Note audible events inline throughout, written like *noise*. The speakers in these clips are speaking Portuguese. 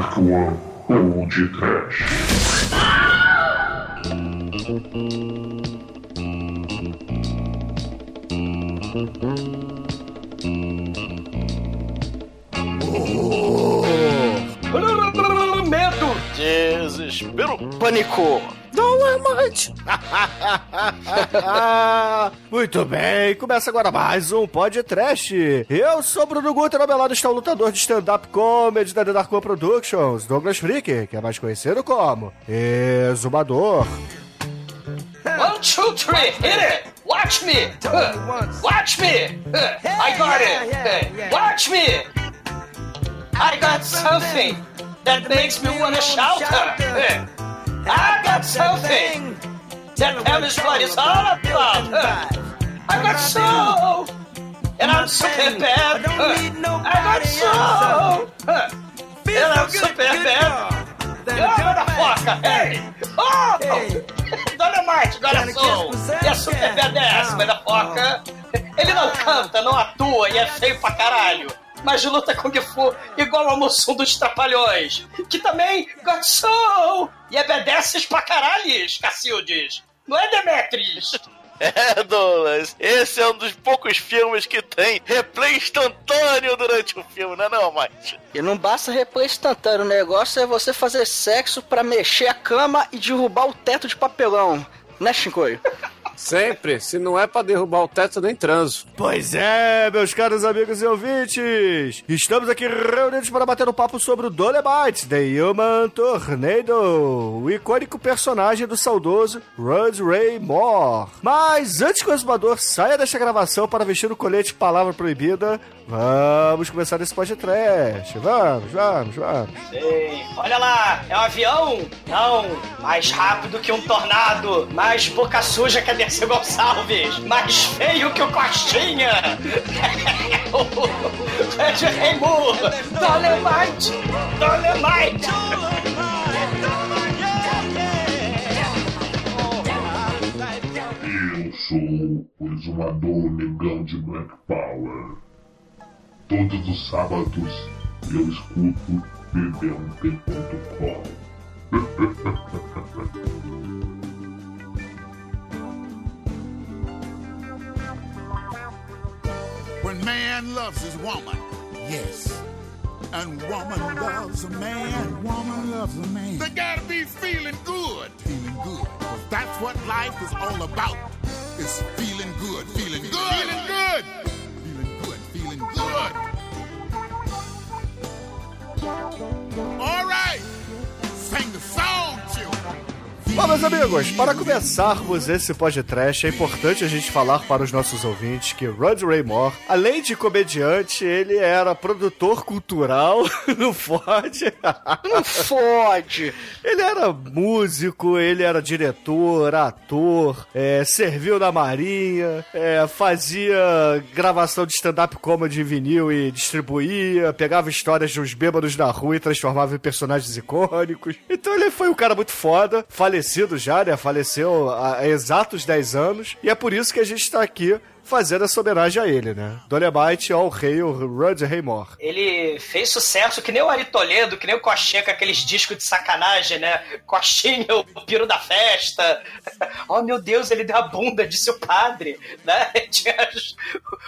One ou de Trash. Medo, desespero, pânico. Dolemite! *laughs* Muito bem, começa agora mais um podcast. Eu sou Bruno Guter, ao meu lado está o lutador de stand-up comedy da The Dark One Productions, Douglas Freak, que é mais conhecido como Exumador. One, two, three, hit it! Watch me! Watch me! I got it! Watch me! I got something that makes me wanna shout! I got something that tells what it's all about! I got soul! And I'm super bad! I got soul! And I'm super bad! Yeah, motherfucker! Hey! Oh! Dolemite, agora sou! E a super badass, motherfucker! Ele não canta, não atua e é feio pra caralho! Mas luta Kung Fu igual ao Mussum dos Trapalhões, que também got soul! E é badass pra caralhos, Cacildes! Não é Demetris? *laughs* É, Douglas, esse é um dos poucos filmes que tem replay instantâneo durante o filme, não é não, Mike? E não basta replay instantâneo, o negócio é você fazer sexo pra mexer a cama e derrubar o teto de papelão. Né, Shinkoi? Sempre. Se não é pra derrubar o teto, nem transo. Pois é, meus caros amigos e ouvintes! Estamos aqui reunidos para bater um papo sobre o Dolemite, The Human Tornado, o icônico personagem do saudoso Rod Ray Moore. Mas antes que o exumador saia desta gravação para vestir o colete Palavra Proibida, vamos começar esse podcast. Vamos, vamos, vamos. Ei, olha lá, é um avião? Não, mais rápido que um tornado, mais boca suja que a Dercy Gonçalves, mais feio que o Costinha. *laughs* Ed Reimur, Dolemite, Dolemite. Eu sou o exumador negão de Black Power. Todos os sábados eu escuto bb1p.com. *laughs* When man loves his woman, yes. And woman loves a man. woman loves a man. They gotta be feeling good. Feeling good. 'Cause that's what life is all about. It's feeling good. Feeling good. Feeling good. Good. All right. Sing the song. Bom, meus amigos, para começarmos esse podcast, é importante a gente falar para os nossos ouvintes que Rod Ray Moore, além de comediante, ele era produtor cultural *laughs* no Ford. Não fode! Ele era músico, ele era diretor, ator, é, serviu na marinha, é, fazia gravação de stand-up comedy em vinil e distribuía, pegava histórias de uns bêbados na rua e transformava em personagens icônicos. Então ele foi um cara muito foda, falecido já, né? Faleceu há exatos 10 anos, e é por isso que a gente tá aqui fazendo essa homenagem a ele, né? Dolemite ao rei, o Rud Raymore. Ele fez sucesso que nem o Ari Toledo, que nem o Coxinha com aqueles discos de sacanagem, né? Coxinha, o piro da festa. *laughs* Oh, meu Deus, ele deu a bunda, disse o padre, né? *laughs* Tinha os,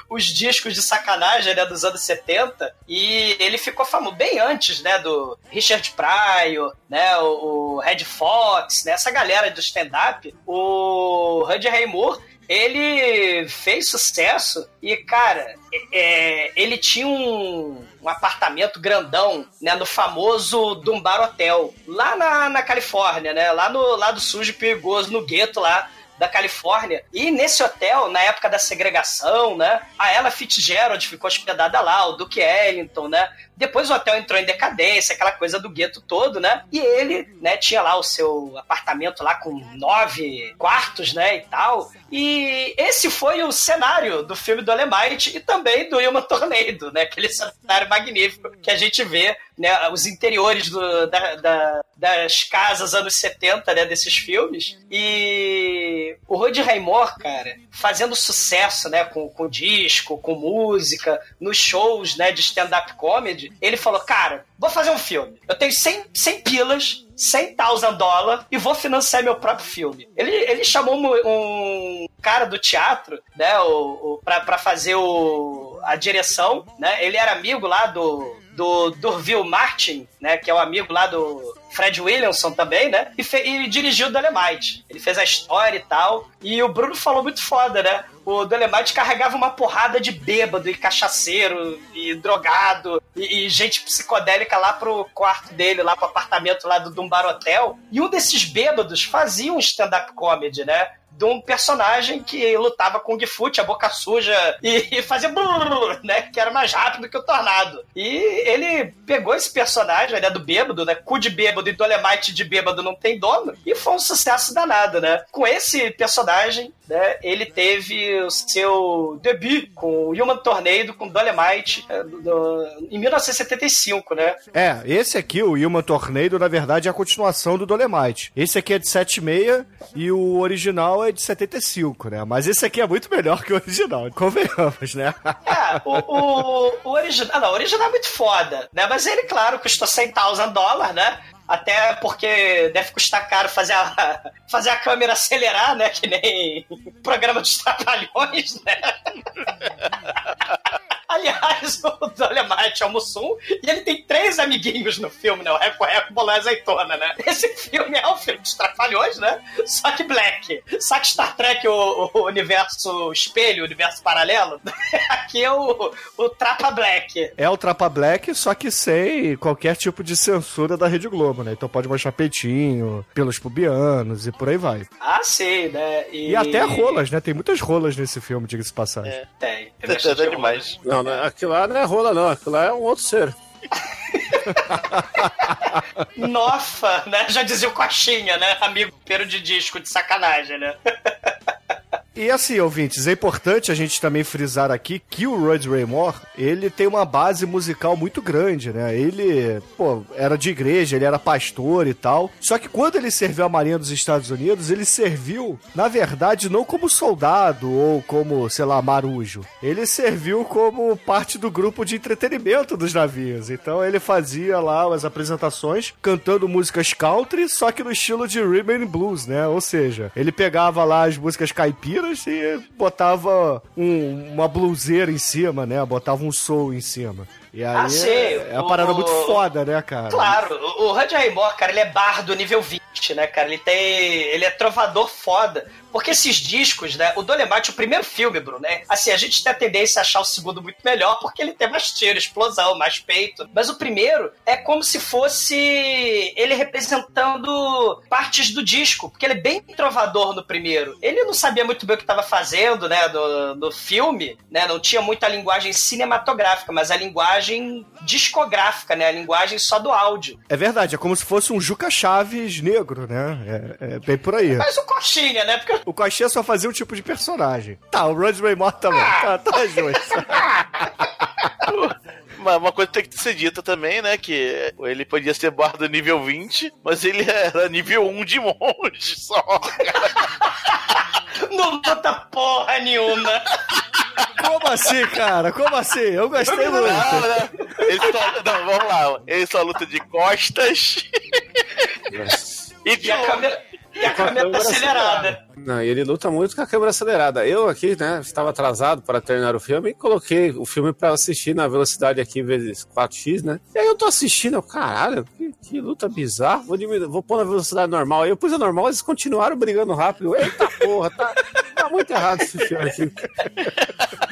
os discos de sacanagem, né, dos anos 70. E ele ficou famoso bem antes, né, do Richard Pryor, né, o, o Red Fox, né? Essa galera do stand-up. O Rud Raymore ele fez sucesso e, cara, é, ele tinha um, um, apartamento grandão, né, no famoso Dumbar Hotel, lá na, na Califórnia, né, lá no lado sujo e perigoso, no gueto lá da Califórnia. E nesse hotel, na época da segregação, né, a Ella Fitzgerald ficou hospedada lá, o Duke Ellington, né, depois o hotel entrou em decadência, aquela coisa do gueto todo, né? E ele, né, tinha lá o seu apartamento lá com nove quartos, né, e tal. E esse foi o cenário do filme do Alemite e também do Human Tornado, né? Aquele cenário magnífico que a gente vê, né? Os interiores do, da, da, das casas anos 70, né? Desses filmes. E o Rod Raymore, cara, fazendo sucesso, né? Com, com disco, com música, nos shows, né? De stand-up comedy ele falou, cara, vou fazer um filme. Eu tenho 100, 100 pilas, 100 thousand dólares e vou financiar meu próprio filme. Ele, ele chamou um, um cara do teatro, né, o, o, pra, pra fazer o, a direção, né? Ele era amigo lá do, do Durville Martin, né, que é o amigo lá do Fred Williamson também, né? E, e dirigiu o Dolemite. Ele fez a história e tal. E o Bruno falou muito foda, né? O Dolemite carregava uma porrada de bêbado e cachaceiro e drogado e, e gente psicodélica lá pro quarto dele, lá pro apartamento lá do Dumbar Hotel. E um desses bêbados fazia um stand-up comedy, né? De um personagem que lutava com o Gifu, a boca suja e, fazia brrr, né? Que era mais rápido que o Tornado. E ele pegou esse personagem, né? Do bêbado, né? Cu de bêbado e Dolemite de bêbado não tem dono. E foi um sucesso danado, né? Com esse personagem, né? Ele teve o seu debut com o Human Tornado, com Dolemite, do- do- em 1975, né? É, esse aqui, o Human Tornado, na verdade é a continuação do Dolemite. Esse aqui é de 76 e o original é de 75, né? Mas esse aqui é muito melhor que o original, convenhamos, né? É, o, o, o original. Não, o original é muito foda, né? Mas ele, claro, custou 100 dólares, né? Até porque deve custar caro fazer a, *laughs* fazer a câmera acelerar, né? Que nem *laughs* programa dos trapalhões, né? *laughs* Aliás, o Dolemite é e ele tem três amiguinhos no filme, né? O Reco Reco, Bolé e Azeitona, né? Esse filme é um filme dos trapalhões, né? Só que black. Só que Star Trek, o, o universo espelho, o universo paralelo, aqui é o, o Trapa Black. É o Trapa Black, só que sem qualquer tipo de censura da Rede Globo, né? Então pode mostrar peitinho, pelos pubianos e por aí vai. Ah, sim, né? E até rolas, né? Tem muitas rolas nesse filme, diga-se de passagem. É. Tem. tem Tá bastante rola. demais. Não, não, aquilo lá não é rola, não. Aquilo lá é um outro ser. *laughs* Nossa, né? Já dizia o Coxinha, né? Amigo peiro de disco de sacanagem, né? *laughs* E assim, ouvintes, é importante a gente também frisar aqui que o Rod Raymore, ele tem uma base musical muito grande, né? Ele, pô, era de igreja, ele era pastor e tal. Só que quando ele serviu a Marinha dos Estados Unidos, ele serviu, na verdade, não como soldado ou como, sei lá, marujo. Ele serviu como parte do grupo de entretenimento dos navios. Então ele fazia lá as apresentações cantando músicas country, só que no estilo de rhythm and blues, né? Ou seja, ele pegava lá as músicas caipiras e botava um- uma bluseira em cima, né? Botava um soul em cima. E aí Ah, sim, é, é uma o- parada muito foda, né, cara? Claro, o, o Randy Raymore, cara, ele é bardo nível 20, né, cara? Ele tem. Ele é trovador foda. Porque esses discos, né? O Dolemite, o primeiro filme, Bruno, né? Assim, a gente tem a tendência a achar o segundo muito melhor, porque ele tem mais tiro, explosão, mais peito. Mas o primeiro é como se fosse ele representando partes do disco, porque ele é bem trovador no primeiro. Ele não sabia muito bem o que estava fazendo, né? Do, do filme, né? Não tinha muita linguagem cinematográfica, mas a linguagem discográfica, né? A linguagem só do áudio. É verdade, é como se fosse um Juca Chaves negro, né? É, é bem por aí. Mas o Coxinha, né? Porque O Coxinha só fazia um tipo de personagem. Tá, o Rod Raymore também. Tá, tá justo. *laughs* Mas uma coisa tem que ser dita também, né? Que ele podia ser bardo nível 20, mas ele era nível 1 de monge só. *laughs* não luta porra nenhuma. Como assim, cara? Como assim? Eu gostei Não, muito. né? Ele só, não, vamos lá. Ele só luta de costas e de E a ombro. E a câmera tá acelerada. Não, e ele luta muito com a câmera acelerada. Eu aqui, né, estava atrasado para terminar o filme e coloquei o filme para assistir na velocidade aqui vezes 4x, né? E aí eu tô assistindo, eu, caralho, que, que luta bizarra. Vou, diminuir, vou pôr na velocidade normal. Aí eu pus a normal, eles continuaram brigando rápido. Eita porra, tá, tá muito errado esse filme aqui.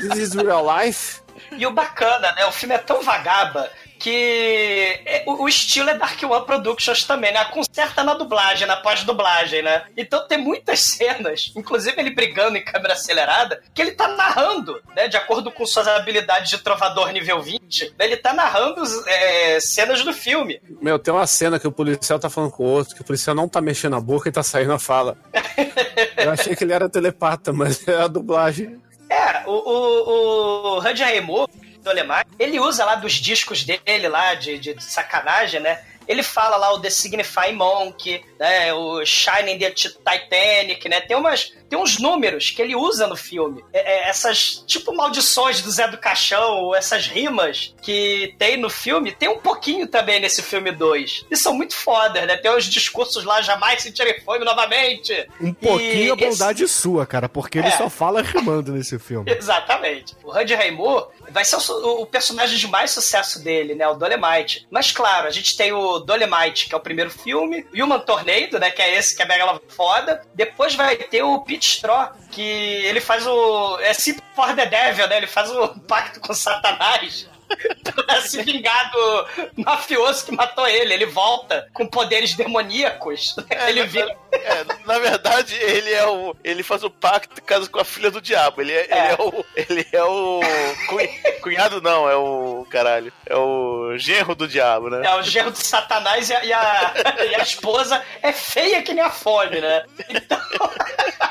This is real life. E o bacana, né? O filme é tão vagaba que é- o, o estilo é Dark One Productions também, né? Conserta na dublagem, na pós-dublagem, né? Então tem muitas *laughs* cenas, inclusive ele brigando em câmera acelerada, que ele tá narrando, né? De acordo com suas habilidades de trovador nível 20, né, ele tá narrando é, cenas do filme. Meu, tem uma cena que o policial tá falando com o outro, que o policial não tá mexendo a boca e tá saindo a fala. *laughs* Eu achei que ele era telepata, mas é a dublagem. É, o, o, o Randy Raymond, do Alemar, ele usa lá dos discos dele lá de, de sacanagem, né? Ele fala lá o The Signifying Monk, né, o Shining the Titanic, né, tem umas tem uns números que ele usa no filme. É, é, essas, tipo, maldições do Zé do Caixão, ou essas rimas que tem no filme, tem um pouquinho também nesse filme 2. E são muito fodas, né? Tem os discursos lá, jamais sentirei fome novamente. Um pouquinho E a bondade sua, cara, porque ele É. só fala rimando nesse filme. *laughs* Exatamente. O Randy Raymond vai ser o, o personagem de mais sucesso dele, né? O Dolemite. Mas claro, a gente tem o Dolemite, que é o primeiro filme, Human Tornado, né? Que é esse que é mega foda. Depois vai ter o Pete Straw, que ele faz o. É Simple for the Devil, né? Ele faz o pacto com Satanás. Pra se vingar do mafioso que matou ele. Ele volta com poderes demoníacos. *laughs* ele na, vira. é, na verdade, ele é o. Ele faz o pacto caso com a filha do diabo. Ele é, ele é o. Ele é o. cunha- Cunhado não, é o. Caralho. É o genro do diabo, né? É o genro de Satanás e a, e a, e a esposa é feia que nem a fome, né? Então. *laughs*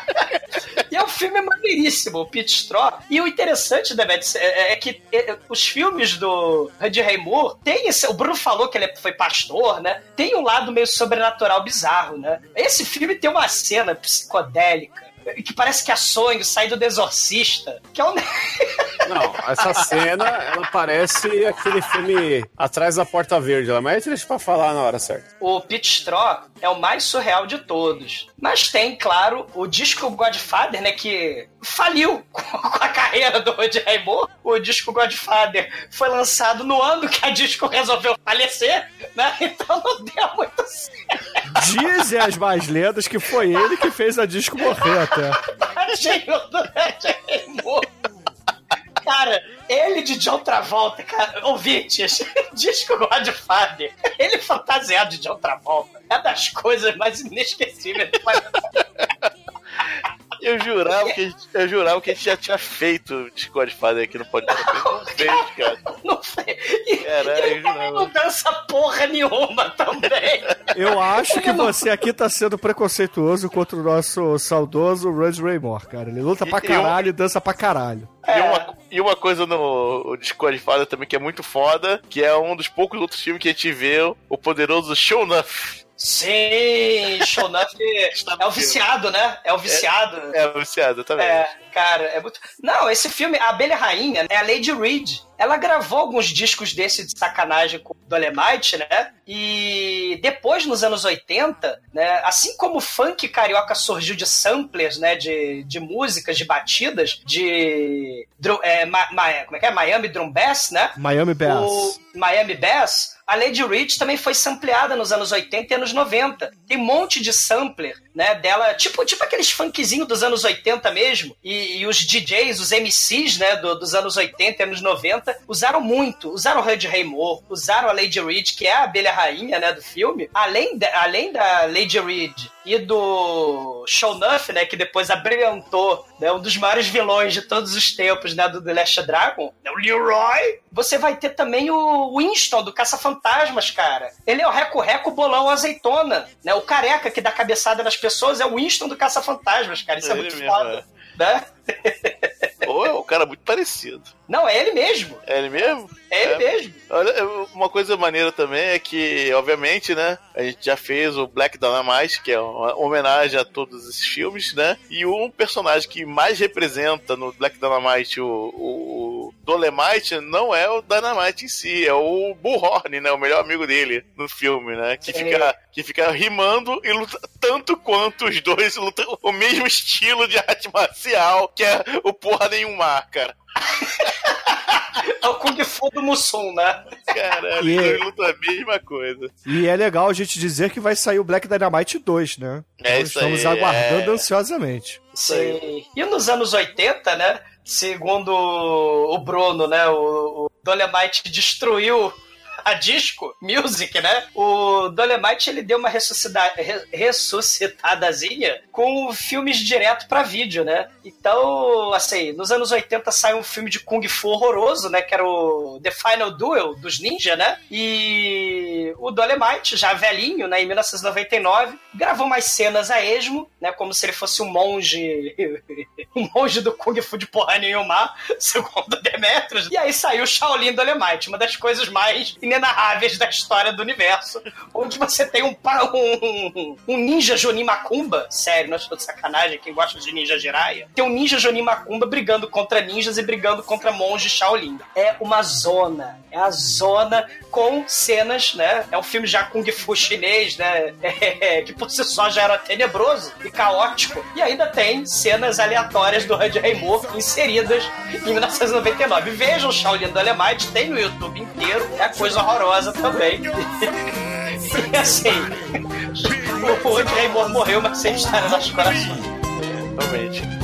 E é filme maneiríssimo, o Pete Straw. E o interessante, Demet, é, é que é, os filmes do Randy Raymond tem esse. O Bruno falou que ele foi pastor, né? Tem um lado meio sobrenatural bizarro, né? Esse filme tem uma cena psicodélica. Que parece que é sonho, sai do exorcista. Que é um. *laughs* Não, essa cena, ela parece aquele filme Atrás da Porta Verde lá, mas deixa pra falar na hora certa. O Pit Straw é o mais surreal de todos. Mas tem, claro, o disco Godfather, né, que faliu *laughs* com a carreira do Rod Raymond. O disco Godfather foi lançado no ano que a disco resolveu falecer, né? *laughs* Então não deu muito certo. Dizem as mais lendas que foi ele que fez a disco morrer *laughs* até. Tadinho do Rod Raymond. Cara, ele de John Travolta, cara, ouvintes, *laughs* disco Godfather, ele fantasiado de John Travolta, é das coisas mais inesquecíveis do Eu jurava que a gente, eu jurava que a gente já tinha feito o Discord Father aqui no podcast. Não fez, cara. *laughs* Não fez. Caralho, e ele também não dança porra nenhuma também. Eu acho que você aqui tá sendo preconceituoso contra o nosso saudoso Russ Raymore, cara. Ele luta pra E- e eu- caralho e dança pra caralho. E, uma, e uma coisa no Discord Father também que é muito foda, que é um dos poucos outros filmes que a gente vê, o poderoso Show Enough. Sim, Shonuff *laughs* é o viciado, né? É o viciado. É, viciado, também. É, cara, é muito. Não, esse filme, A Abelha Rainha, é a Lady Reed. Ela gravou alguns discos desse de sacanagem com o Dolemite, né? E depois, nos anos 80, né? Assim como o funk carioca surgiu de samplers, né? De, de músicas, de batidas, de. é, ma- ma- como é que é? Miami Drum Bass, né? Miami Bass. O Miami Bass, a Lady Rich também foi sampleada nos anos 80 e anos 90. Tem um monte de sampler, né, dela, tipo, tipo aqueles funkzinhos dos anos 80 mesmo. E, e os DJs, os MCs, né, do- dos anos 80 e anos 90, usaram muito. Usaram o Randy Raymond, usaram a Lady Reed, que é a abelha rainha, né, do filme. Além, da- além da Lady Reed e do Shonuff, né, que depois abrilhantou, né, um dos maiores vilões de todos os tempos, né, do The Last Dragon, né, o Leroy. Você vai ter também o Winston, do Caça-Fantasmas, cara. Ele é o reco-reco bolão azeitona, né, o careca que dá cabeçada nas pessoas é o Winston do Caça-Fantasmas, cara. Isso é, Ele muito mesmo, foda, né? Ou é um cara muito parecido. Não, é ele mesmo. É ele mesmo? É ele mesmo. Olha, uma coisa maneira também é que, obviamente, né, a gente já fez o Black Dynamite, que é uma homenagem a todos esses filmes, né? E um personagem que mais representa no Black Dynamite o, o Dolemite não é o Dynamite em si, é o Bullhorn, né? O melhor amigo dele no filme, né? Que fica, que fica rimando e luta tanto quanto os dois lutam o mesmo estilo de arte marcial, que é o porra nenhuma, cara. É o Kung Fu do Mussum, né? Caralho, E- os dois lutam a mesma coisa. E é legal a gente dizer que vai sair o Black Dynamite 2, né? É Então isso estamos aí, aguardando é. ansiosamente. Sim. E nos anos 80, né? Segundo o Bruno, né? O, o Dolemite destruiu *laughs* a disco music, né? O Dolemite ele deu uma ressuscita- re- ressuscitadazinha com filmes direto pra vídeo, né? Então, assim, nos anos 80 saiu um filme de Kung Fu horroroso, né? Que era o The Final Duel dos ninja, né? E o Dolemite, já velhinho, né? Em 1999, gravou mais cenas a esmo, né? Como se ele fosse um monge *laughs* um monge do Kung Fu de porra nenhuma, *laughs* segundo Demetrius. E aí saiu Shaolin Dolemite, uma das coisas mais inenarráveis da história do universo. Onde você tem um, um, um ninja Jonin Macumba, sério, não estou de sacanagem, quem gosta de ninja Jiraiya, tem um ninja Jonin Macumba brigando contra ninjas e brigando contra monges Shaolin. É uma zona, é a zona com cenas, né? É um filme já Kung Fu chinês, né? *laughs* É, que por si só já era tenebroso e caótico. E ainda tem cenas aleatórias do Randy Raymore inseridas em 1999. Vejam Shaolin do Alemite, tem no YouTube inteiro. É coisa horrorosa também. *laughs* e assim, o Randy Raymore morreu, mas sempre está nos nossos corações. Realmente.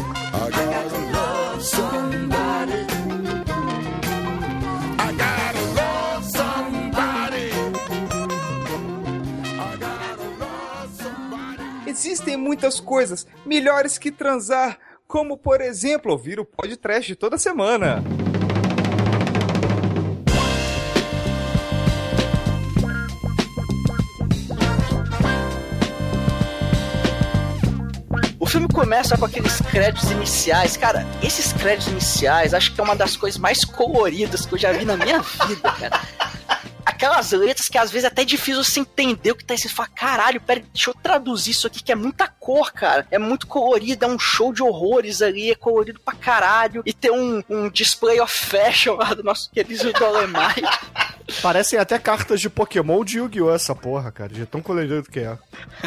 Existem muitas coisas melhores que transar, como por exemplo ouvir o podcast toda semana. Começa com aqueles créditos iniciais. Cara, esses créditos iniciais acho que é uma das coisas mais coloridas que eu já vi na minha vida, cara. Aquelas letras que às vezes é até difícil você entender o que tá escrito. Você fala, caralho, pera, deixa eu traduzir isso aqui, que é muita cor, cara. É muito colorido, é um show de horrores ali, é colorido pra caralho. E tem um, um display of fashion lá do nosso querido Dolemite. *laughs* Parecem até cartas de Pokémon de Yu-Gi-Oh! essa porra, cara. De tão colorido que é.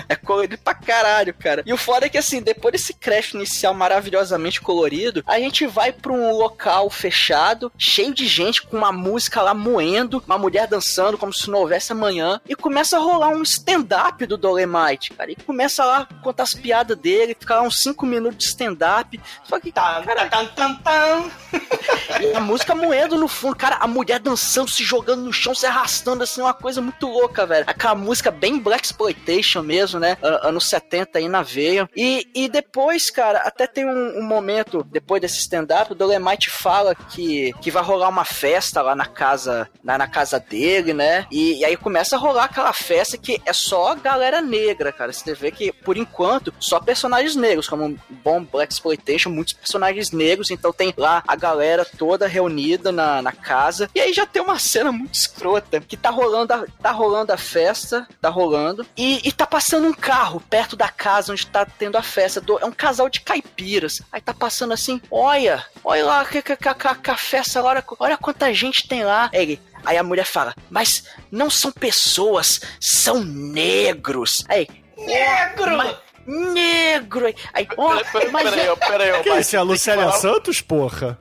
É colorido pra caralho, cara. E o foda é que, assim, depois desse crash inicial maravilhosamente colorido, a gente vai pra um local fechado, cheio de gente, com uma música lá moendo, uma mulher dançando como se não houvesse amanhã, e começa a rolar um stand-up do Dolemite, cara. E começa lá a contar as piadas dele, fica lá uns 5 minutos de stand-up. Só que, Tan, cara, tan, tan, tan. *laughs* e a música moendo no fundo, cara, a mulher dançando, se jogando no chão, se arrastando, assim, uma coisa muito louca, velho. Aquela música bem Black Exploitation mesmo, né? An- Anos 70 aí na veia. E, e depois, cara, até tem um, um momento, depois desse stand-up, o Dolemite fala que, que vai rolar uma festa lá na casa, lá na casa dele, né? E, e aí começa a rolar aquela festa que é só galera negra, cara. Você vê que, por enquanto, só personagens negros, como um bom Black Exploitation, muitos personagens negros, então tem lá a galera toda reunida na, na casa. E aí já tem uma cena muito escrota, que tá rolando a, tá rolando a festa, tá rolando, e, e tá passando um carro perto da casa onde tá tendo a festa. do- é um casal de caipiras. Aí tá passando assim, olha, olha lá que, que, que, que a festa, olha, olha quanta gente tem lá. Aí ele, Aí a mulher fala, mas não são pessoas, são negros. Aí, Negro! mas- negro. Aí, ó, Pera- pera- mas Peraí, é, ó, peraí, ó, Que mas isso? É a Lucélia falar- Santos, porra?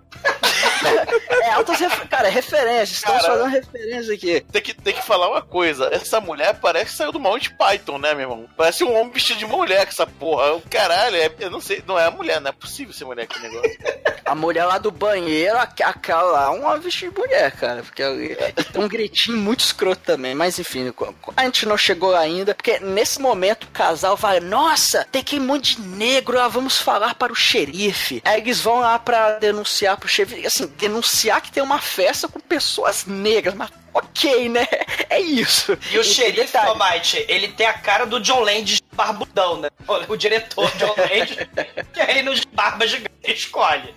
É altas refer- cara, é referência, estamos Cara. fazendo referência aqui. Tem que, tem que falar uma coisa. Essa mulher parece que saiu do Monty Python, né, meu irmão? Parece um homem vestido de mulher com essa porra. O Caralho, é, eu não sei, não é a mulher, não é possível ser mulher aquele negócio. A mulher lá do banheiro, aqu- aquela lá, é uma vestida de mulher, cara. Porque ali- tem um gritinho muito escroto também. Mas enfim, a gente não chegou ainda. Porque nesse momento o casal vai, nossa, tem que ir um monte de negro lá, vamos falar para o xerife. Aí eles vão lá pra denunciar pro xerife. Assim, denunciar que tem uma festa com pessoas negras. Mas ok, né? *laughs* É isso. E o xerife, Tomate, ele tem a cara do John Land barbudão, né? O, diretor John *laughs* Land, que aí nos barbas gigantes escolhe.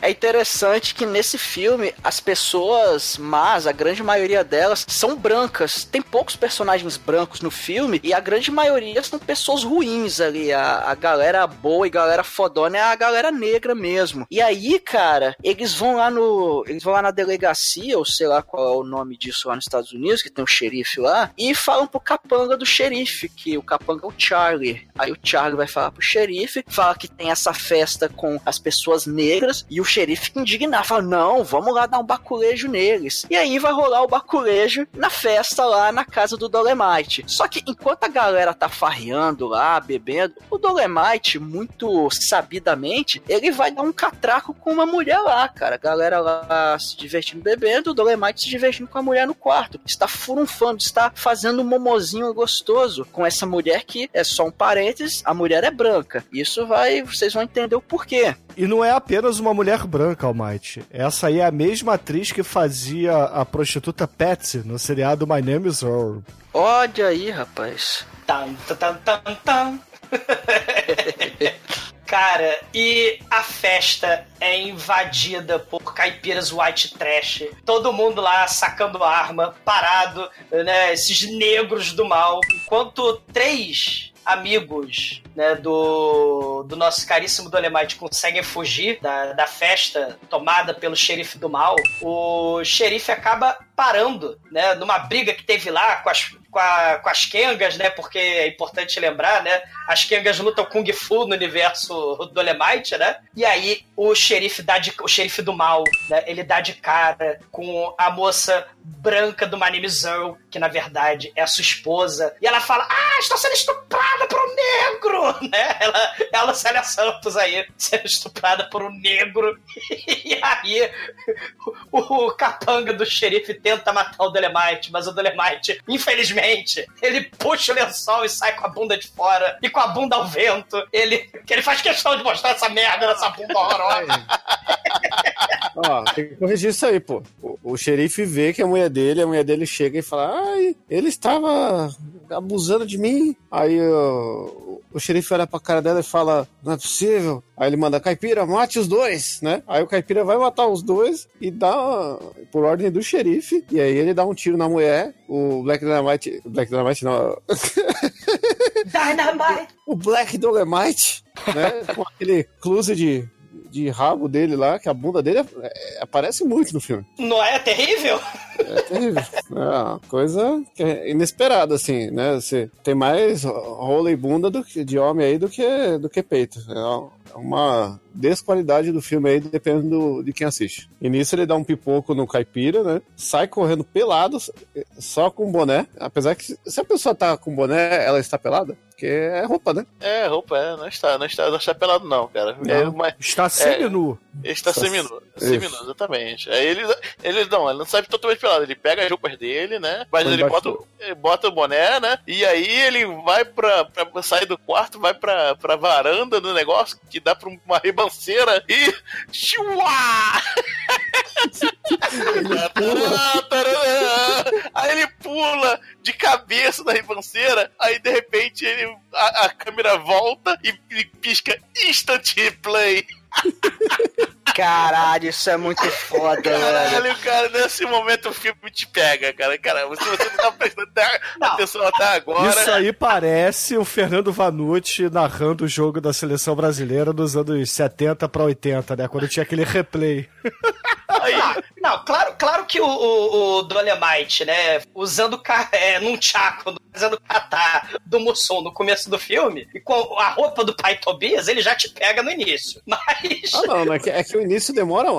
É interessante que nesse filme as pessoas más, a grande maioria delas, são brancas. Tem poucos personagens brancos no filme e a grande maioria são pessoas ruins ali. A, a galera boa e galera fodona é a galera negra mesmo. E aí, cara, eles vão lá no. Eles vão lá na delegacia, ou sei lá qual é o nome disso lá nos Estados Unidos, que tem um xerife lá, e falam pro capanga do xerife, que o capanga é o Charlie. Aí o Charlie vai falar pro xerife, fala que tem essa festa com as pessoas negras, e o xerife fica indignado, fala, não, vamos lá dar um baculejo neles. E aí vai rolar o baculejo na festa lá na casa do Dolemite. Só que enquanto a galera tá farreando lá, bebendo, o Dolemite, muito sabidamente, ele vai dar um catraco com uma mulher lá, cara. A galera lá se divertindo bebendo, o Dolemite se divertindo com a mulher no quarto. Está furunfando, está fazendo um momozinho gostoso com essa mulher que é só um parênteses, a mulher é branca. Isso vai, vocês vão entender o porquê. E não é apenas uma mulher branca, Almighty. Essa aí é a mesma atriz que fazia a prostituta Patsy no seriado My Name is Earl. Olha aí, rapaz. Tan, tan, tan, tan, tan. *laughs* Cara, e a festa é invadida por caipiras white trash. Todo mundo lá sacando arma, parado, né? Esses negros do mal. Enquanto três amigos né, do, do nosso caríssimo Dolemite conseguem fugir da, da festa tomada pelo xerife do mal, o xerife acaba parando, né, numa briga que teve lá com as, com, a, com as Kengas, né, porque é importante lembrar, né, as Kengas lutam Kung Fu no universo Dolemite, né, e aí o xerife dá de, o xerife do mal, né, ele dá de cara com a moça branca do Manime Zero, que na verdade é a sua esposa, e ela fala, ah, estou sendo estuprada por *laughs* né, ela, ela Célia Santos aí, sendo estuprada por um negro, *laughs* e aí o, o capanga do xerife tenta matar o Dolemite, mas o Dolemite, infelizmente, ele puxa o lençol e sai com a bunda de fora e com a bunda ao vento. Ele, ele faz questão de mostrar essa merda nessa bunda horrorosa. *laughs* Ó, tem que corrigir isso aí, pô. O, o xerife vê que a mulher dele, a mulher dele chega e fala: Ai, ele estava abusando de mim. Aí o, o xerife olha pra cara dela e fala: Não é possível. Aí ele manda: Caipira, mate os dois, né? Aí o caipira vai matar os dois e dá por ordem do xerife. E aí ele dá um tiro na mulher. O Black Dynamite. Black Dynamite não. Dynamite! *laughs* o Black Dolemite, né? Com aquele close de, de rabo dele lá, que a bunda dele é- aparece muito no filme. Não é terrível? É terrível. É uma coisa é inesperada, assim, né? Você tem mais rola e bunda do que, de homem aí do que, do que peito. É uma desqualidade do filme aí, dependendo de quem assiste. E nisso ele dá um pipoco no caipira, né? Sai correndo pelado, só com boné. Apesar que se a pessoa tá com boné, ela está pelada. Porque é roupa, né? É, roupa, é, não está, não está, não está pelado não, cara. É, Não. uma- Está seminu. ele está Seminu, Isso. seminu, exatamente. Aí ele, ele não, ele não sai totalmente pelado, ele pega as roupas dele, né? Mas ele bota, o- ele bota o boné, né? E aí ele vai pra, pra sair do quarto, vai pra, pra varanda do negócio, que dá pra uma ribanceira e. Chua! *laughs* Aí ele pula de cabeça na ribanceira, aí de repente ele, a, a câmera volta e, e pisca instant replay. *laughs* Caralho, isso é muito foda, velho. Caralho, cara, nesse momento o filme te pega, cara. Cara, se você não tá prestando atenção até agora. Isso aí parece o Fernando Vanucci narrando o jogo da seleção brasileira dos anos 70 pra 80, né? Quando tinha aquele replay. Aí, Não, não, claro, claro que o, o, o Dolemite, né, usando é, num chaco, usando kata do Musson no começo do filme, e com a roupa do pai Tobias, ele já te pega no início. Mas. Ah, não, não, é que, é que o início demora.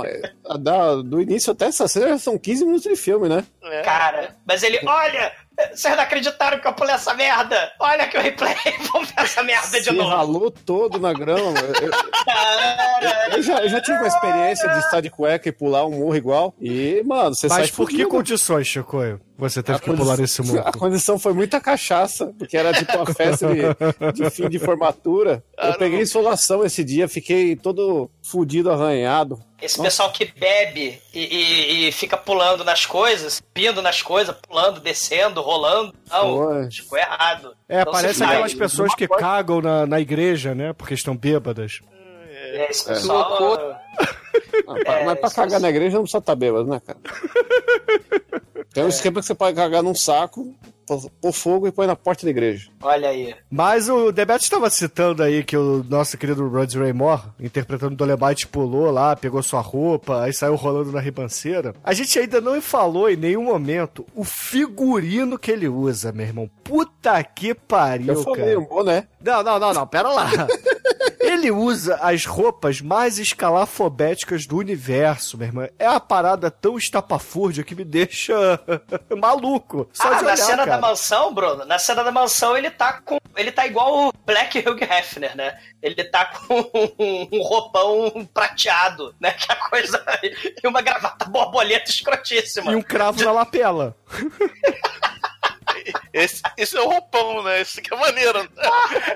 da- do início até essa cena são 15 minutos de filme, né? é, Cara, mas ele, olha, vocês não acreditaram que eu pulei essa merda? Olha que eu replay, *laughs* vamos ver essa merda de Se novo. ralou todo na grama. Eu, eu- eu já, eu já tive uma experiência de estar de cueca e pular um morro igual. E, mano, você sai Mas por que condições, Chico? Você teve A que pular condi- nesse *laughs* A condição foi muita cachaça, porque era tipo uma festa de, de fim de formatura. Eu peguei insolação esse dia, fiquei todo fudido, arranhado. Esse pessoal que bebe e, e- e fica pulando nas coisas, pindo nas coisas, pulando, descendo, rolando. Não, ficou errado. É, Não parece aquelas pessoas que cagam na, na igreja, né? Porque estão bêbadas. É, esse pessoal. Ah, pra- É, mas pra isso- cagar na igreja não precisa estar bêbado, né, cara? *laughs* Tem um esquema que você pode cagar num saco, pôr fogo e põe na porta da igreja. Olha aí. Mas o Debeto estava citando aí que o nosso querido Rod Raymore, interpretando o Dolemite, pulou lá, pegou sua roupa, aí saiu rolando na ribanceira. A gente ainda não falou em nenhum momento o figurino que ele usa, meu irmão. Puta que pariu, Eu falei cara. um boné. Não, não, não, não, pera lá. *laughs* Ele usa as roupas mais escalafobéticas do universo, meu irmão. É uma parada tão estapafúrdia que me deixa *laughs* maluco. Só ah, de na olhar, cena cara. da mansão, Bruno, na cena da mansão ele tá com. Ele tá igual o Black Hugh Hefner, né? Ele tá com um roupão prateado, né? Que é a coisa. E uma gravata borboleta escrotíssima. E um cravo na lapela. *laughs* esse, esse é o roupão, né? Esse que é maneiro. Né?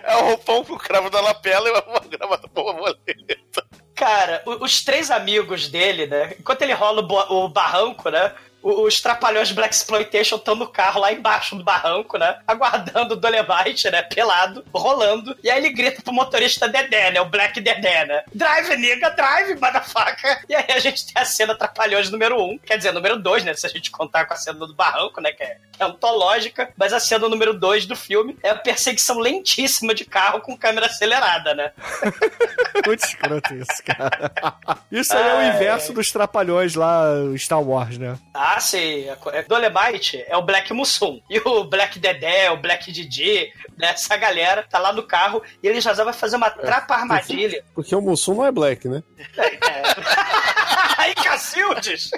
É o roupão com o cravo da lapela e uma gravata borboleta. Cara, os três amigos dele, né? Enquanto ele rola o barranco, né? Os trapalhões Black Exploitation estão no carro lá embaixo do barranco, né? Aguardando o Dolemite, né? Pelado, rolando. E aí ele grita pro motorista Dedé, né? O Black Dedé, né? Drive, nigga, drive, motherfucker. E aí a gente tem a cena Trapalhões número 1, um, quer dizer, número 2, né? Se a gente contar com a cena do barranco, né? Que é, que é antológica. Mas a cena número 2 do filme é a perseguição lentíssima de carro com câmera acelerada, né? *laughs* Muito escroto isso, cara. Isso aí é o inverso dos trapalhões lá, Star Wars, né? Ah, sim. É, Dolemite é o Black Mussum. E o Black Dedé, o Black Didi, né? Essa galera tá lá no carro e ele já vai fazer uma trapa armadilha. Porque o Mussum não é black, né? *laughs* Aí, Cacildes!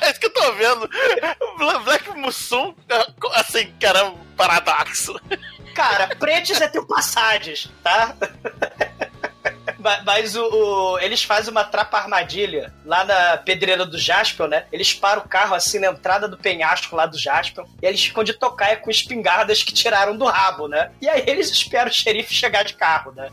é isso que eu tô vendo. Black Mussum, assim, cara, um paradoxo. Cara, pretes é teu passagens, tá? Mas o, o, eles fazem uma trapa armadilha lá na pedreira do Jaspion, né? Eles param o carro assim na entrada do penhasco lá do Jaspion e eles ficam de tocaia com espingardas que tiraram do rabo, né? E aí eles esperam o xerife chegar de carro, né?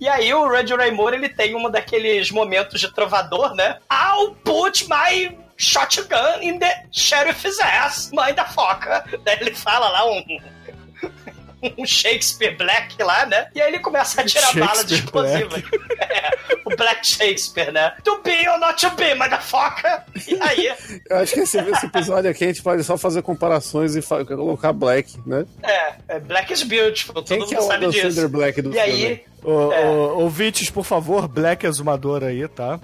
E aí o Rudy Raymore, ele tem um daqueles momentos de trovador, né? I'll put my shotgun in the sheriff's ass, mãe da foca. Daí ele fala lá um um Shakespeare Black lá, né? E aí ele começa a tirar bala de explosiva. *laughs* É, o Black Shakespeare, né? To be or not to be, motherfucker! E aí? Eu acho que esse, esse episódio aqui a gente pode só fazer comparações e colocar Black, né? É, é Black is beautiful, todo Quem mundo que é o sabe disso. Black do e filme? aí, Ô, É. ô, ouvintes, por favor, Black Exumador aí, tá?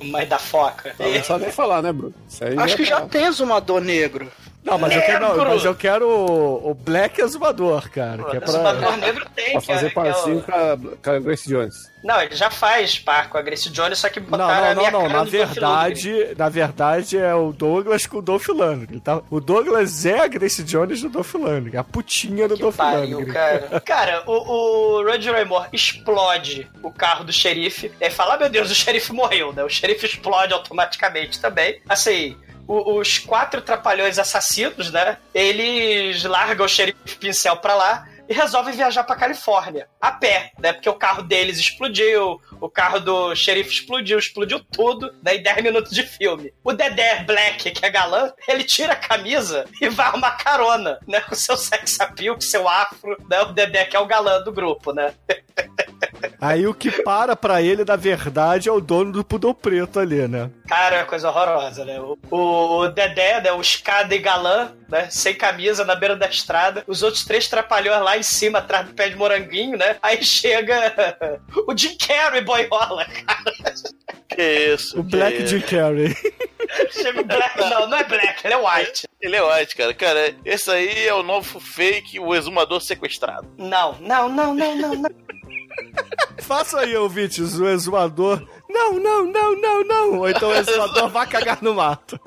É. mãe da foca. Não, não sabe nem falar, né, Bruno? Isso aí Acho que já tem exumador negro. Não, mas eu quero, não, mas eu quero o, o Black Exumador, cara. Que é. Negro tem, Pra cara. fazer que é o- com a, com a Grace Jones. Não, ele já faz par com a Grace Jones, só que Não, botaram a não, minha não, não. cara Na no Dolph Lundgren. verdade, na verdade é o Douglas com o Dolph Lundgren. Tá- O Douglas é a Grace Jones do Dolph Lundgren, a putinha do Que Dolph pariu, Lundgren. cara. *laughs* Cara, o, o Roger Raymore explode o carro do xerife. E aí fala, ah, meu Deus, o xerife morreu, né? O xerife explode automaticamente também. Assim, os quatro trapalhões assassinos, né? Eles largam o xerife pincel pra lá e resolvem viajar pra Califórnia. A pé, né? Porque o carro deles explodiu, o carro do xerife explodiu, explodiu tudo, né? Em 10 minutos de filme. O Dedé Black, que é galã, ele tira a camisa e vai arrumar carona, né? Com seu sex appeal, com seu afro, né? O Dedé que é o galã do grupo, né? *laughs* Aí o que para pra ele, na verdade, é o dono do pudor preto ali, né? Cara, é uma coisa horrorosa, né? O, o Dedé, né? O escada e galã, né? Sem camisa na beira da estrada. Os outros três trapalhões lá em cima, atrás do pé de moranguinho, né? Aí chega *laughs* o Jim Carrey boiola, cara. Que isso? O que Black isso. Jim Carrey. Chega o Black. Não, não é Black, ele é White. Ele é white, cara. Cara, esse aí é o novo fake, o exumador sequestrado. Não, não, não, não, não, não. Faça aí, ouvintes, o exumador. Não, não, não, não, não. Ou então o exumador vai cagar no mato.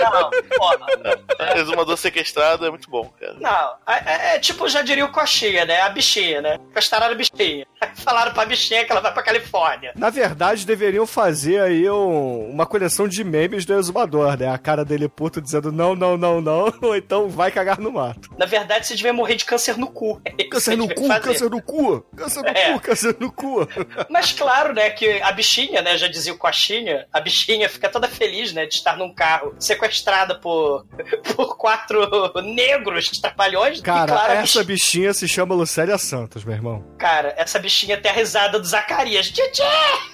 Não, porra. Exumador sequestrado é muito bom, cara. Não, é, é tipo, já diria o Coxinha, né? A bichinha, né? Gostaram da bichinha. *laughs* Falaram pra bichinha que ela vai pra Califórnia. Na verdade, deveriam fazer aí um- uma coleção de memes do exumador, né? A cara dele puto dizendo não, não, não, não. *laughs* Ou então vai cagar no mato. Na verdade, você devia morrer de câncer no cu. *laughs* É Câncer no cu, câncer no cu, câncer no É. cu, câncer no cu. Mas claro, né, que a bichinha, né, já dizia o Coxinha, a bichinha fica toda feliz, né, de estar num carro sequestrada por, *laughs* por quatro negros trapalhões. Cara, claro, essa bichinha, bichinha se chama Lucélia Santos, meu irmão. cara, essa bichinha tem a risada do Zacarias. Tchê!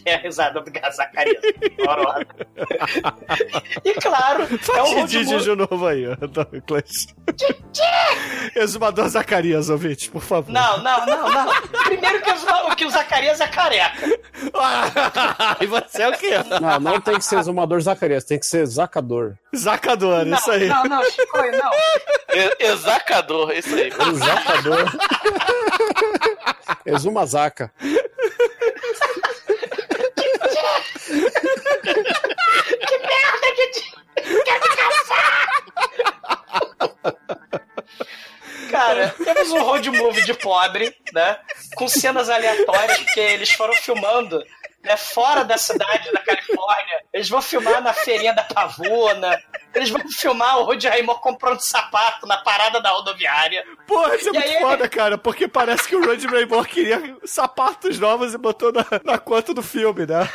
*laughs* Tem a risada do Zacarias. *laughs* Horrorosa. *laughs* e claro, é Faz um road movie. de novo aí, ó, Douglas. Exumador Zacarias, ouvintes, por favor. Não, não, não, não. Primeiro que o, que o Zacarias é careca. e você é o quê? Não, não tem que ser exumador Zacarias, tem que ser zacador. Zacador, Não, isso aí. não, não, Chico, não. Exacador, isso aí. Zacador. Exuma zaca. Que merda que te... Quer me caçar! Cara, temos um road movie de pobre, né? Com cenas aleatórias, porque eles foram filmando né, fora da cidade da Califórnia. Eles vão filmar na feirinha da Pavuna. Eles vão filmar o Rod Raymond comprando sapato na parada da rodoviária. Porra, isso é E muito aí- foda, cara, porque parece que o Rudy Raymore queria sapatos novos e botou na, na conta do filme, né?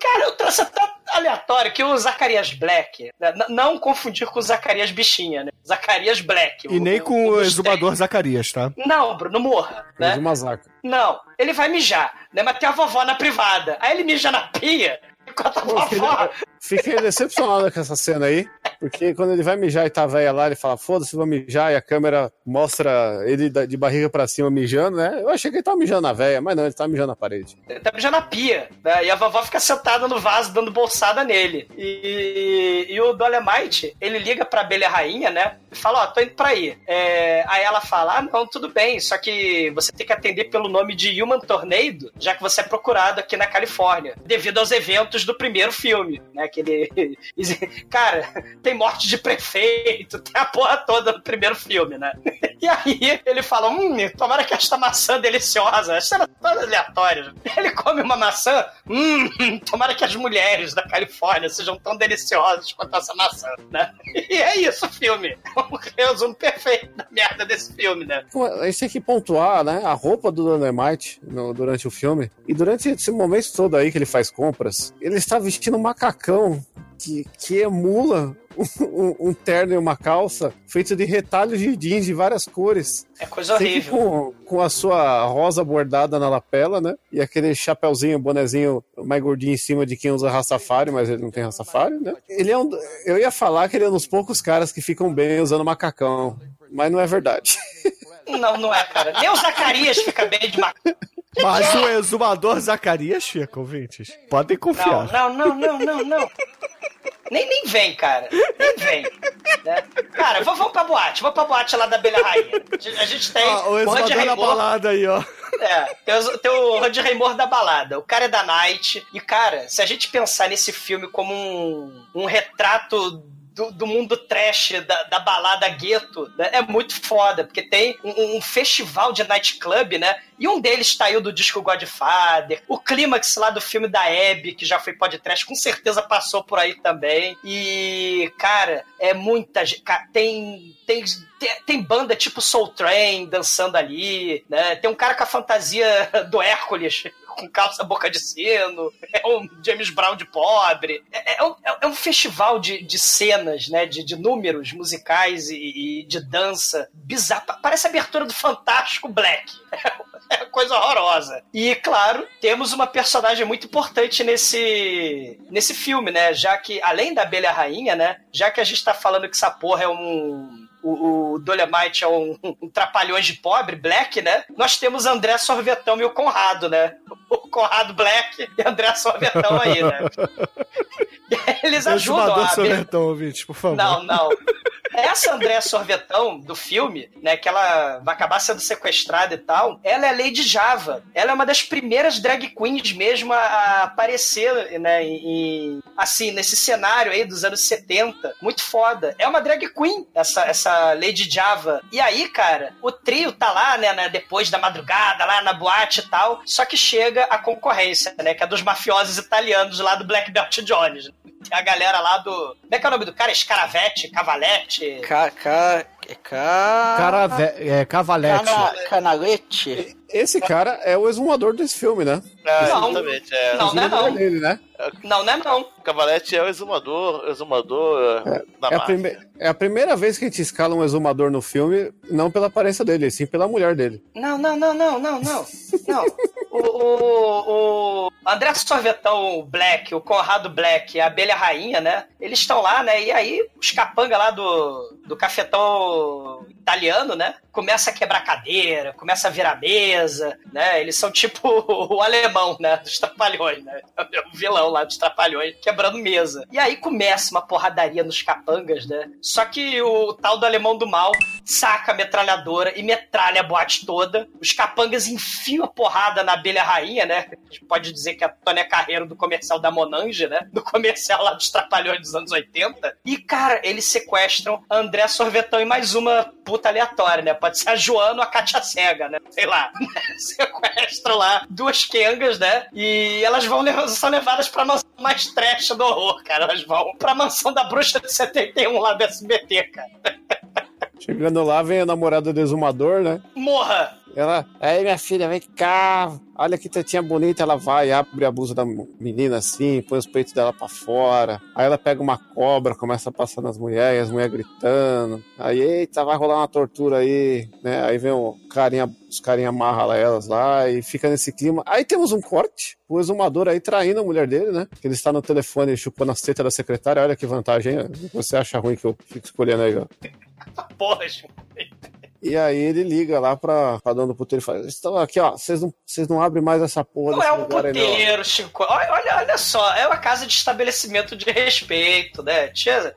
Cara, eu trouxe até aleatório que o Zacarias Black, né, não confundir com o Zacarias Bichinha, né? Zacarias Black. E nem com o dos exumador Zacarias, tá? Não, Bruno, morra, né? Zaca. Não, ele vai mijar, né? Mas tem a vovó na privada. Aí ele mija na pia, enquanto a Pô, vovó... fiquei decepcionado com essa cena aí, porque quando ele vai mijar e tá a véia lá, ele fala, foda-se, vou mijar, e a câmera mostra ele de barriga pra cima mijando, né? Eu achei que ele tava mijando na véia, mas não, ele tá mijando na parede. Ele tá mijando na pia, né? E a vovó fica sentada no vaso dando bolsada nele. E, e o Dolemite, ele liga pra abelha rainha, né? E fala, ó, tô indo pra aí. É, aí ela fala, ah, não, tudo bem, só que você tem que atender pelo nome de Human Tornado, já que você é procurado aqui na Califórnia, devido aos eventos do primeiro filme, né? Que ele... *laughs* Cara, tem morte de prefeito, tem a porra toda no primeiro filme, né? *laughs* E aí ele fala, hum, tomara que esta maçã deliciosa, as cenas todas aleatórias. Ele come uma maçã, hum, tomara que as mulheres da Califórnia sejam tão deliciosas quanto essa maçã, né? E é isso o filme. Um resumo perfeito da merda desse filme, né? Gente tem que pontuar, né, a roupa do Dynamite durante o filme. E durante esse momento todo aí que ele faz compras, ele está vestindo um macacão que, que emula *laughs* um, um terno e uma calça feito de retalhos de jeans de várias cores. É coisa Sempre horrível. com, com a sua rosa bordada na lapela, né? E aquele chapéuzinho, bonezinho mais gordinho em cima de quem usa Rastafari, mas ele não tem Rastafari, né? Ele é um, eu ia falar que ele é um dos poucos caras que ficam bem usando macacão, mas não é verdade. *laughs* Não, não é, cara. Nem o Zacarias fica bem de macaco. Mas o exumador Zacarias, fica, ouvintes. Podem Não, confiar. não, não, não, não, não. Nem, nem vem, cara. Nem vem. né? Cara, vamos pra boate. Vamos pra boate lá da Abelha Rainha. A gente tem Ah, o o exumador da balada aí, ó. É, tem, os- tem o Randy Raymond da balada. O cara é da Night. E, cara, se a gente pensar nesse filme como um, um retrato do, do mundo trash, da, da balada gueto, né, é muito foda, porque tem um, um festival de nightclub, né? E um deles saiu do disco Godfather. O clímax lá do filme da Abby, que já foi podcast, com certeza passou por aí também. E, cara, é muita gente. tem, tem, tem banda tipo Soul Train dançando ali, né? Tem um cara com a fantasia do Hércules. Com calça boca de sino, é um James Brown de pobre. É, é um, é um festival de, de cenas, né? De, de números musicais e, e de dança bizarro. Parece a abertura do Fantástico Black. *laughs* É coisa horrorosa. E, claro, temos uma personagem muito importante nesse, nesse filme, né? Já que, além da Abelha Rainha, né? Já que a gente tá falando que essa porra é um. O, o Dolemite é um, *laughs* um trapalhões de pobre, Black, né? Nós temos André Sorvetão e o Conrado, né? O Conrado Black e André Sorvetão aí, né? *laughs* Eles ajudam a. Sorvetão, ouvintes, por favor. Não, não. Essa André Sorvetão do filme, né, que ela vai acabar sendo sequestrada e tal, ela é a Lady Java. Ela é uma das primeiras drag queens mesmo a- a aparecer, né, em, assim, nesse cenário aí dos anos 70. Muito foda. É uma drag queen, essa, essa Lady Java. E aí, cara, o trio tá lá, né, né, depois da madrugada, lá na boate e tal, só que chega a concorrência, né, que é dos mafiosos italianos lá do Black Belt Jones. Tem a galera lá do. Como é que é o nome do cara? Escaravete? Cavalete? Ca, ca, ca... Cara, ve- é, cavalete. Cana, canalete? Esse cara é o exumador desse filme, né? Ah, Não. exatamente. É. Não, não é não. Dele, né? Não, não é não. Cavalete é o exumador, exumador eh, da É a, prime- é a primeira vez que a gente escala um exumador no filme, não pela aparência dele, sim pela mulher dele. Não, não, não, não, não, não. Não. O, o, o André Sorvetão Black, o Conrado Black a Abelha Rainha, né? Eles estão lá, né? E aí os capanga lá do, do cafetão italiano, né? Começa a quebrar cadeira, começa a virar mesa, né? Eles são tipo *laughs* o alemão, né? Dos trapalhões, né? O vilão lá dos trapalhões quebrando mesa. E aí começa uma porradaria nos capangas, né? Só que o tal do alemão do mal saca a metralhadora e metralha a boate toda. Os capangas enfiam a porrada na abelha rainha, né? A gente pode dizer que é a Tônia Carreiro do comercial da Monange, né? Do comercial lá dos Trapalhões dos anos 80. E, cara, eles sequestram André Sorvetão e mais uma puta aleatória, né? Pode ser a Joana ou a Katia Cega, né? Sei lá. *laughs* Sequestram lá duas Kengas, né? E elas vão são levadas pra mansão mais trash do horror, cara. Elas vão pra mansão da bruxa de 71 lá do SBT, cara. *laughs* Chegando lá, vem a namorada do exumador, né? Morra! Ela, aí minha filha, vem cá, olha que tetinha bonita. Ela vai, abre a blusa da menina assim, põe os peitos dela pra fora. Aí ela pega uma cobra, começa a passar nas mulheres, as mulheres gritando. Aí, eita, vai rolar uma tortura aí, né? Aí vem o carinha, os carinha amarram elas lá e fica nesse clima. Aí temos um corte, o exumador aí traindo a mulher dele, né? Ele está no telefone chupando as tetas da secretária. Olha que vantagem, hein? Você acha ruim que eu fico escolhendo aí, ó. *laughs* Porra. E aí ele liga lá pra, pra dona do puteiro e fala: Estão aqui, ó, vocês não, vocês não abrem mais essa porra Não é um lugar aí, não." puteiro, Chico. Olha, olha, olha só, é uma casa de estabelecimento de respeito, né? Tinha...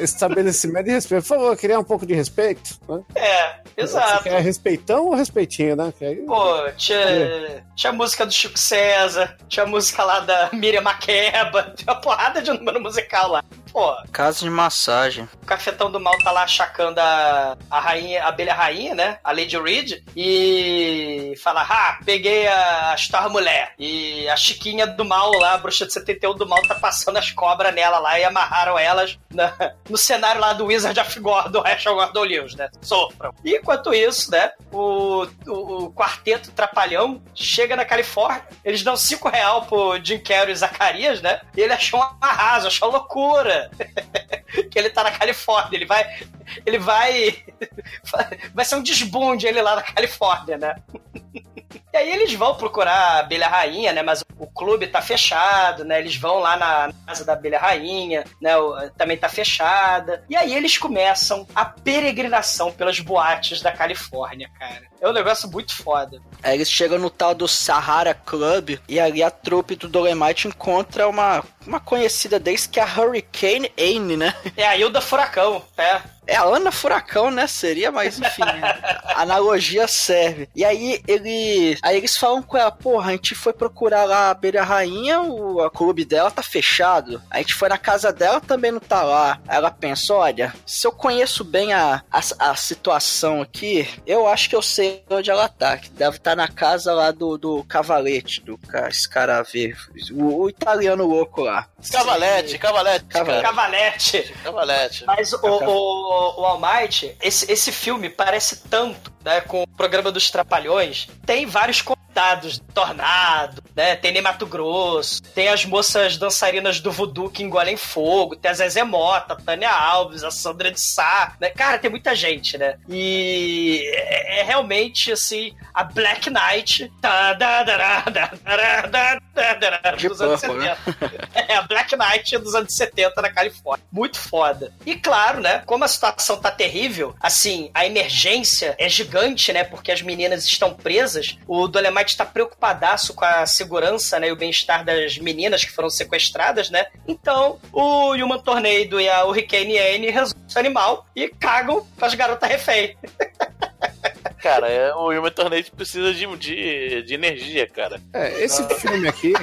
Estabelecimento de respeito. Por favor, queria um pouco de respeito. Né? É, Você exato. quer respeitão ou respeitinho, né? Aí- Pô, tinha, tinha música do Chico César, tinha música lá da Miriam Makeba, *laughs* tinha uma porrada de número musical lá. Pô, Casa de massagem. o cafetão do mal tá lá achacando a, a rainha, a abelha rainha, né? A Lady Reed, e fala: Ah, peguei a Star Mulher. E a Chiquinha do mal lá, a bruxa de 71 do mal, tá passando as cobras nela lá e amarraram elas na- *laughs* no cenário lá do Wizard of God, do Rachel Gordon Lewis, né? Sofram. E enquanto isso, né? O, o, o quarteto Trapalhão chega na Califórnia, eles dão 5 real pro Jim Carrey e Zacarias, né? E ele achou um arraso, achou uma loucura. *laughs* que ele tá na Califórnia, ele vai. Ele vai. *laughs* Vai ser um desbunde ele lá na Califórnia, né? E aí eles vão procurar a abelha rainha, né? Mas o clube tá fechado, né? Eles vão lá na casa da abelha rainha, né? Também tá fechada. E aí eles começam a peregrinação pelas boates da Califórnia, cara. É um negócio muito foda. Aí eles chegam no tal do Sahara Club e ali a trupe do Dolemite encontra uma, uma conhecida deles que é a Hurricane Anne, né? É a Hilda Furacão, é. É a Ana Furacão, né? Seria, mas enfim, analogia serve. E aí ele, aí eles falam com ela, porra, a gente foi procurar lá a abelha rainha, o a clube dela tá fechado. A gente foi na casa dela, também não tá lá. Aí ela pensa, olha, se eu conheço bem a, a, a situação aqui, eu acho que eu sei onde ela tá. Que deve estar na casa lá do, do Cavalete, do esse cara ver, o, o italiano louco lá. Cavalete, cavalete, Cavalete. Cavalete. Cavalete. Mas o, o, o All Might, esse, esse filme parece tanto né, com o programa dos Trapalhões. Tem vários convidados, Tornado, né? Tem Ney Mato Grosso, tem as moças dançarinas do voodoo que engolem fogo, tem a Zezé Mota, a Tânia Alves, a Sandra de Sá, né? Cara, tem muita gente, né? E é, é realmente, assim, a Black Knight tá, da, da, da, da, da, da, da, da, da, De dos anos Purple, né? 70. É, a Black Knight dos anos 70 na Califórnia. Muito foda. E claro, né? Como a situação tá terrível, assim, a emergência é gigante, né? Porque as meninas estão presas. O Dolemite tá preocupadaço com a segurança, né? E o bem-estar das meninas que foram sequestradas, né? Então, o Human Tornado e a Hurricane Anne resolvem esse animal e cagam as garotas refém. *laughs* Cara, é, o Human Tornado precisa de, de, de energia, cara. É, esse filme aqui,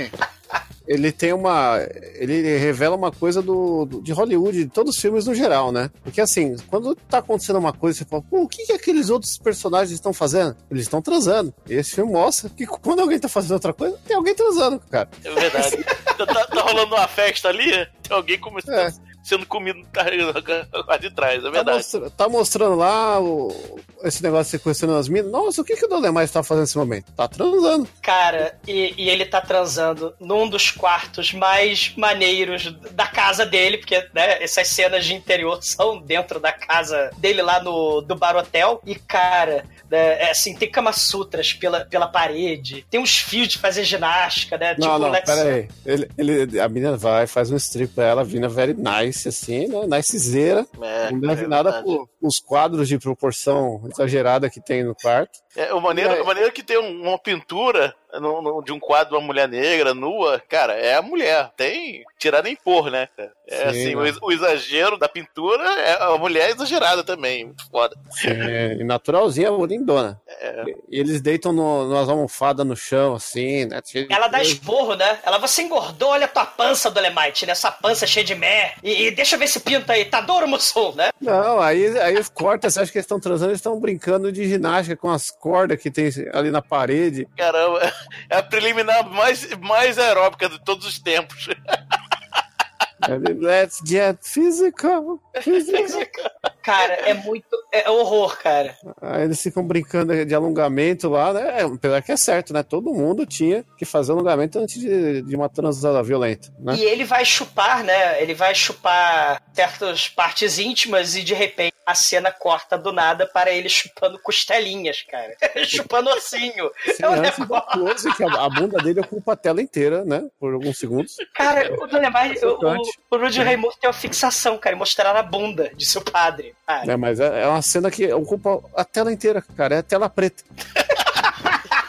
ele tem uma. Ele revela uma coisa do, do- de Hollywood, de todos os filmes no geral, né? Porque assim, quando tá acontecendo uma coisa, você fala, pô, o que, que aqueles outros personagens estão fazendo? Eles estão transando. E esse filme mostra que *laughs* quando alguém tá fazendo outra coisa, tem alguém transando, cara. É verdade. *laughs* tá, tá- rolando uma festa ali, tem alguém começando, É. sendo comido *laughs* lá de trás, é Tá, verdade. mostra- tá mostrando lá o- esse negócio de sequestrando as minas. Nossa, o que, que o Dolemais tá fazendo nesse momento? Tá transando. Cara, e, e ele tá transando num dos quartos mais maneiros da casa dele, porque né, essas cenas de interior *laughs* são dentro da casa dele lá no do Bar Hotel. E, cara, né, é assim, tem Kama Sutras pela, pela parede, tem uns fios de fazer ginástica, né? Não, não, Let's- pera aí. Ele, ele, a menina vai, faz um strip pra ela, vindo very nice, assim, né? Nicezeira. É, Não deve é nada por os quadros de proporção exagerada que tem no quarto. É, o maneiro, aí? o maneiro que tem um- uma pintura no- no- de um quadro de uma mulher negra, nua, cara, é a mulher. Tem tirar nem pôr, né? É Sim, assim, o, né? o exagero da pintura é a mulher exagerada também. Muito foda. É, e naturalzinha, lindona. E eles deitam no, nas almofadas no chão, assim, né? cheio de Ela dá esporro, né? Ela, você engordou, olha a tua pança, Dolemite, né? Essa pança cheia de mer. E, e deixa eu ver esse pinto aí, tá duro, Mussum, né? Não, aí, aí corta, você acha que eles estão transando, eles estão brincando de ginástica com as cordas que tem ali na parede. Caramba, é a preliminar mais, mais aeróbica de todos os tempos. Let's get physical. physical. Cara, é muito. É horror, cara. Aí eles ficam brincando de alongamento lá, né? É, Apesar que é certo, né? Todo mundo tinha que fazer alongamento antes de, de uma transada violenta, né? E ele vai chupar, né? Ele vai chupar certas partes íntimas e de repente a cena corta do nada para ele chupando costelinhas, cara. *laughs* chupando ossinho. Sim, é um negócio. que a, bunda dele ocupa a tela inteira, né? Por alguns segundos. Cara, o Dolemite, o, o, o Rudy Raimundo tem uma fixação, cara, em mostrar a bunda de seu padre. Cara. É, mas é, é uma cena que ocupa a tela inteira, cara. É a tela preta. *laughs*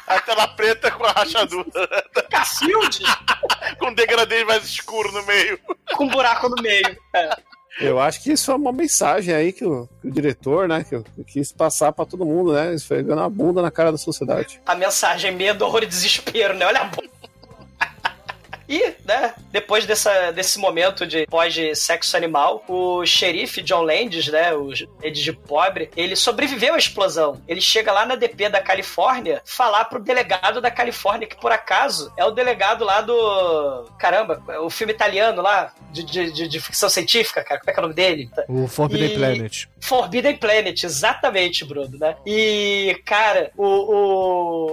A tela preta com a rachadura, *laughs* Cacilde *laughs* com um degradê mais escuro no meio. com um buraco no meio. É. Eu acho que isso é uma mensagem aí que o, que o diretor, né, que, que quis passar pra todo mundo, né? Esfregando a bunda na cara da sociedade. A mensagem medo, horror e desespero, né? Olha a bunda. E, né, depois dessa, desse momento de pós-sexo animal, o xerife John Landis, né, o Ed de pobre, ele sobreviveu à explosão. Ele chega lá na DP da Califórnia falar pro delegado da Califórnia, que por acaso é o delegado lá do. Caramba, o filme italiano lá, de, de, de- de ficção científica, cara, como é que é o nome dele? O Forbidden E- Planet. Forbidden Planet, exatamente, Bruno, né? E, cara, o,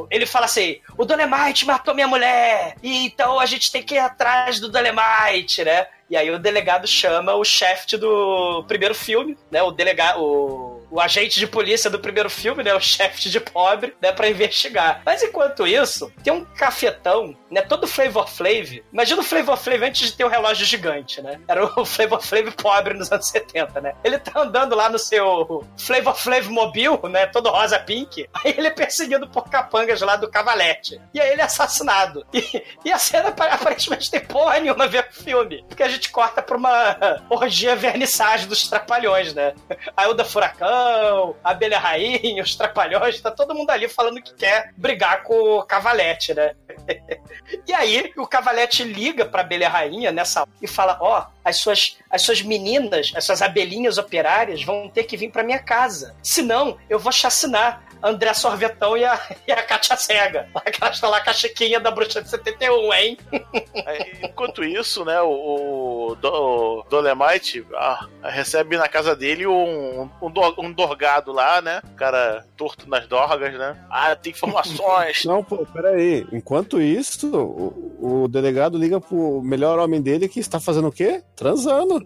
o- ele fala assim: o Dolemite matou minha mulher, e então a gente tem que ir atrás do Dolemite, né? E aí o delegado chama o chefe do primeiro filme, né? O delegado. O, o agente de polícia do primeiro filme, né? O *laughs* chefe de pobre, né? Pra investigar. Mas enquanto isso, tem um cafetão, né? Todo Flavor Flav. Imagina o Flavor Flav antes de ter o relógio gigante, né? Era o *laughs* Flavor Flav pobre nos anos 70, né? Ele tá andando lá no seu Flavor Flav Mobile, né? Todo rosa pink. *laughs* Aí ele é perseguido por capangas lá do Cavalete. E aí ele é assassinado. E, e a cena apa- aparentemente tem porra nenhuma a ver com o filme. Porque a gente corta pra uma orgia vernissage dos trapalhões, né? A Ilda Furacão, a Abelha Rainha, os trapalhões, tá todo mundo ali falando que quer brigar com o Cavalete, né? *laughs* E aí, o Cavalete liga pra Abelha Rainha nessa e fala: Ó, as, suas, as suas meninas, as suas abelhinhas operárias vão ter que vir pra minha casa. Senão, eu vou chacinar. André Sorvetão e a, e a Katia Cega. *laughs* Que elas estão lá com a chiquinha da bruxa de 71, hein? *laughs* Enquanto isso, né, o, o, o Dolemite ah, recebe na casa dele um, um, um dorgado lá, né? O cara torto nas dorgas, né? Ah, tem informações. *laughs* Não, pô, peraí. Enquanto isso, o, o delegado liga pro melhor homem dele que está fazendo o quê? Transando. *laughs*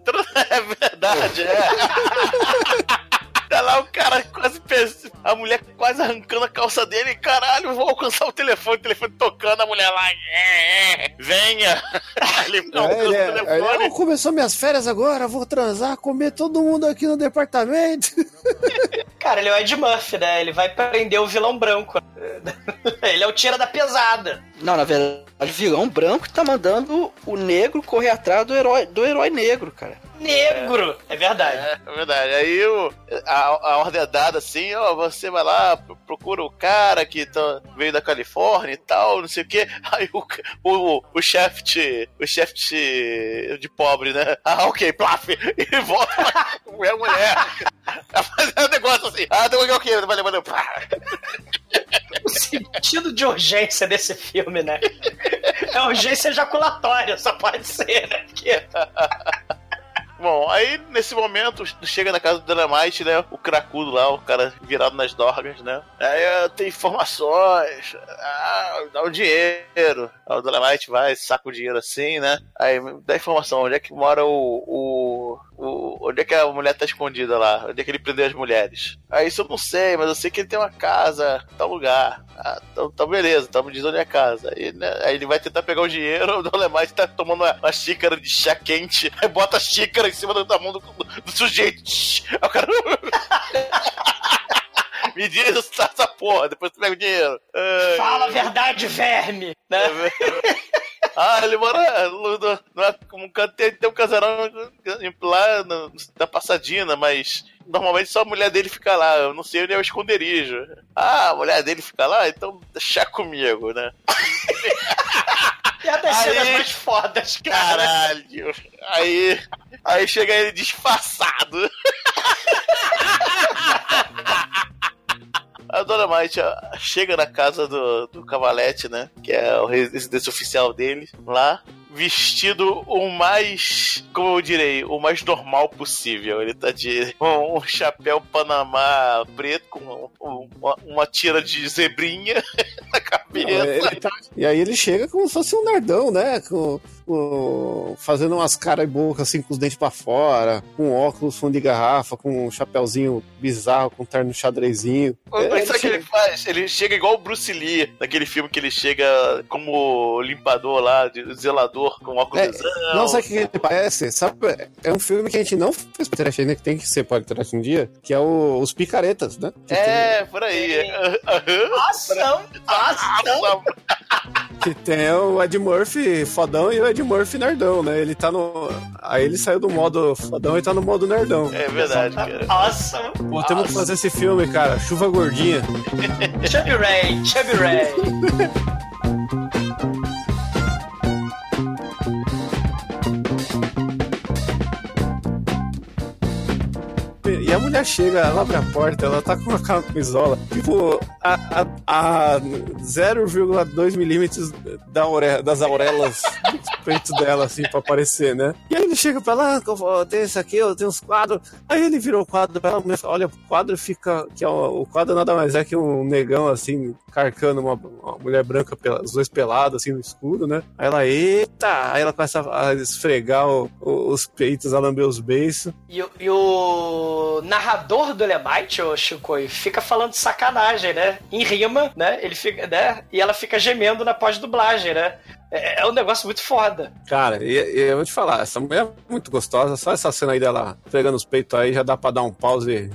é verdade, é. *laughs* Tá lá o cara quase pes- a mulher quase arrancando a calça dele, caralho, vou alcançar o telefone, o telefone tocando, a mulher lá, é, é, venha. *laughs* Ele não É, alcança ele o é- telefone. é, começou minhas férias agora, vou transar, comer todo mundo aqui no departamento. *laughs* Cara, ele é o Ed Murphy, né? Ele vai prender o vilão branco. *laughs* Ele é o tira da pesada. Não, na verdade, o vilão branco tá mandando o negro correr atrás do herói, do herói negro, cara. Negro! É verdade. É, é verdade. Aí o, a, a ordem é dada assim, ó, você vai lá, pro- procura o cara que tá- veio da Califórnia e tal, não sei o quê. *laughs* Aí o, o, o chefe de, o chefe de, de pobre, né? Ah, ok, plaf! E volta lá, *laughs* mulher, *laughs* mulher. Fazer um negócio assim, ah, deu ok, valeu, valeu, plá. O sentido de urgência desse filme, né? É urgência ejaculatória, só pode ser, né? Porque Bom, aí nesse momento chega na casa do Dynamite, né? O cracudo lá, o cara virado nas dorgas, né? Aí ah, tem informações, ah, dá o dinheiro. Aí o Dynamite vai, saca o dinheiro assim, né? Aí dá informação, onde é que mora o. o, o onde é que a mulher tá escondida lá? Onde é que ele prendeu as mulheres? Aí isso eu não sei, mas eu sei que ele tem uma casa, tal lugar. Ah, então, então beleza, então me diz onde é a casa. Aí, né, aí ele vai tentar pegar o dinheiro, *laughs* o Dolemite tá tomando uma, uma xícara de chá quente, aí bota a xícara em cima do- da mão do, do sujeito. Aí o cara. *laughs* me diz essa, essa porra, depois tu pega o dinheiro. Ai, fala a verdade, verme! Né? Ah, ele mora no, no, no- como um can- tem, tem um casarão lá no, na Passadina, mas normalmente só a mulher dele fica lá. Eu não sei onde é o esconderijo. Ah, a mulher dele fica lá, então deixa comigo, né? *laughs* E a das cenas Aí- mais fodas, cara. Caralho. Aí, aí chega ele disfarçado. *laughs* A Dona Might chega na casa do, do Cavalete, né? Que é o residência oficial dele lá. Vestido o mais, como eu direi, o mais normal possível. Ele tá de um, um chapéu panamá preto com um- uma, uma tira de zebrinha *laughs* na Não, cabeça. ele tá- E aí ele chega como se fosse um nerdão, né? Com, com- fazendo umas caras e boca assim com os dentes pra fora, com óculos fundo de garrafa, com um chapéuzinho bizarro, com um terno xadrezinho. Mas É, sabe o que ele faz? Ele chega igual o Bruce Lee, naquele filme que ele chega como limpador lá, de zelador, com óculos É, Não, sabe o que ele parece? Sabe, é um filme que a gente não fez podcast ainda, que tem que ser podcast um dia, que é o, Os Picaretas, né? Que É, por aí. Ação, ação. Nossa, Que tem o Ed Murphy fodão e o Ed Murphy nerdão, né? Ele tá no. Aí ele saiu do modo fodão e tá no modo nerdão. É verdade, cara. Awesome. Pô, temos que fazer esse filme, cara. Chuva gordinha. Chubby Ray, Chubby Ray. *laughs* E a mulher chega, ela abre a porta, ela tá com uma camisola, tipo, a, a, a 0,2 milímetros da das aurelas do *laughs* peito dela, assim, pra aparecer, né? E aí ele chega pra lá, vou- tem esse aqui, eu tenho uns quadros. Aí ele virou o quadro pra ela, olha, o quadro fica. Que é o, o quadro nada mais é que um negão, assim, carcando uma, uma mulher branca, os dois pelados, assim, no escuro, né? Aí ela, eita! Aí ela começa a esfregar o- o- os peitos, a lamber os beiços. E, e o narrador do Lebite, o Chico, fica falando de sacanagem, né? Em rima, né? Ele fica, né? E ela fica gemendo na pós-dublagem, né? É, é um negócio muito foda. Cara, e, e eu vou te falar, essa mulher é muito gostosa, só essa cena aí dela pegando os peitos aí já dá pra dar um pause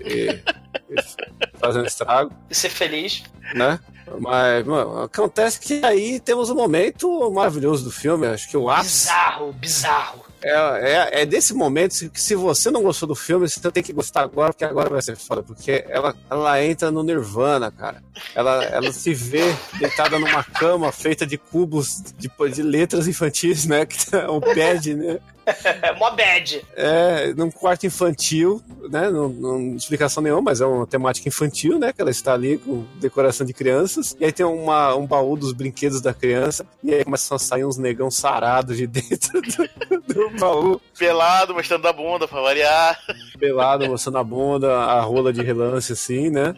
e, e- e *laughs* fazendo estrago, E ser feliz. né? Mas, mano, acontece que aí temos um momento maravilhoso do filme, acho que o ápice Bizarro, bizarro. É, é, é desse momento que se você não gostou do filme, você tem que gostar agora, porque agora vai ser foda, porque ela, ela entra no nirvana, cara. Ela, ela se vê deitada numa cama feita de cubos de, de letras infantis, né? Que *laughs* é um pad, né? *laughs* É mó bad. É, num quarto infantil, né? Não, não explicação nenhuma, mas é uma temática infantil, né? Que ela está ali com decoração de crianças. E aí tem uma, um baú dos brinquedos da criança. E aí começam a sair uns negão sarados de *laughs* dentro do, do baú, Pelado, mostrando a bunda pra variar. pelado, mostrando a bunda, a rola de relance, assim, né?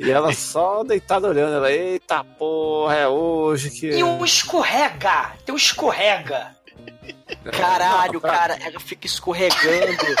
E ela só deitada olhando, ela, eita porra, é hoje que. E um escorrega. Tem um escorrega. Caralho, cara, ela fica escorregando.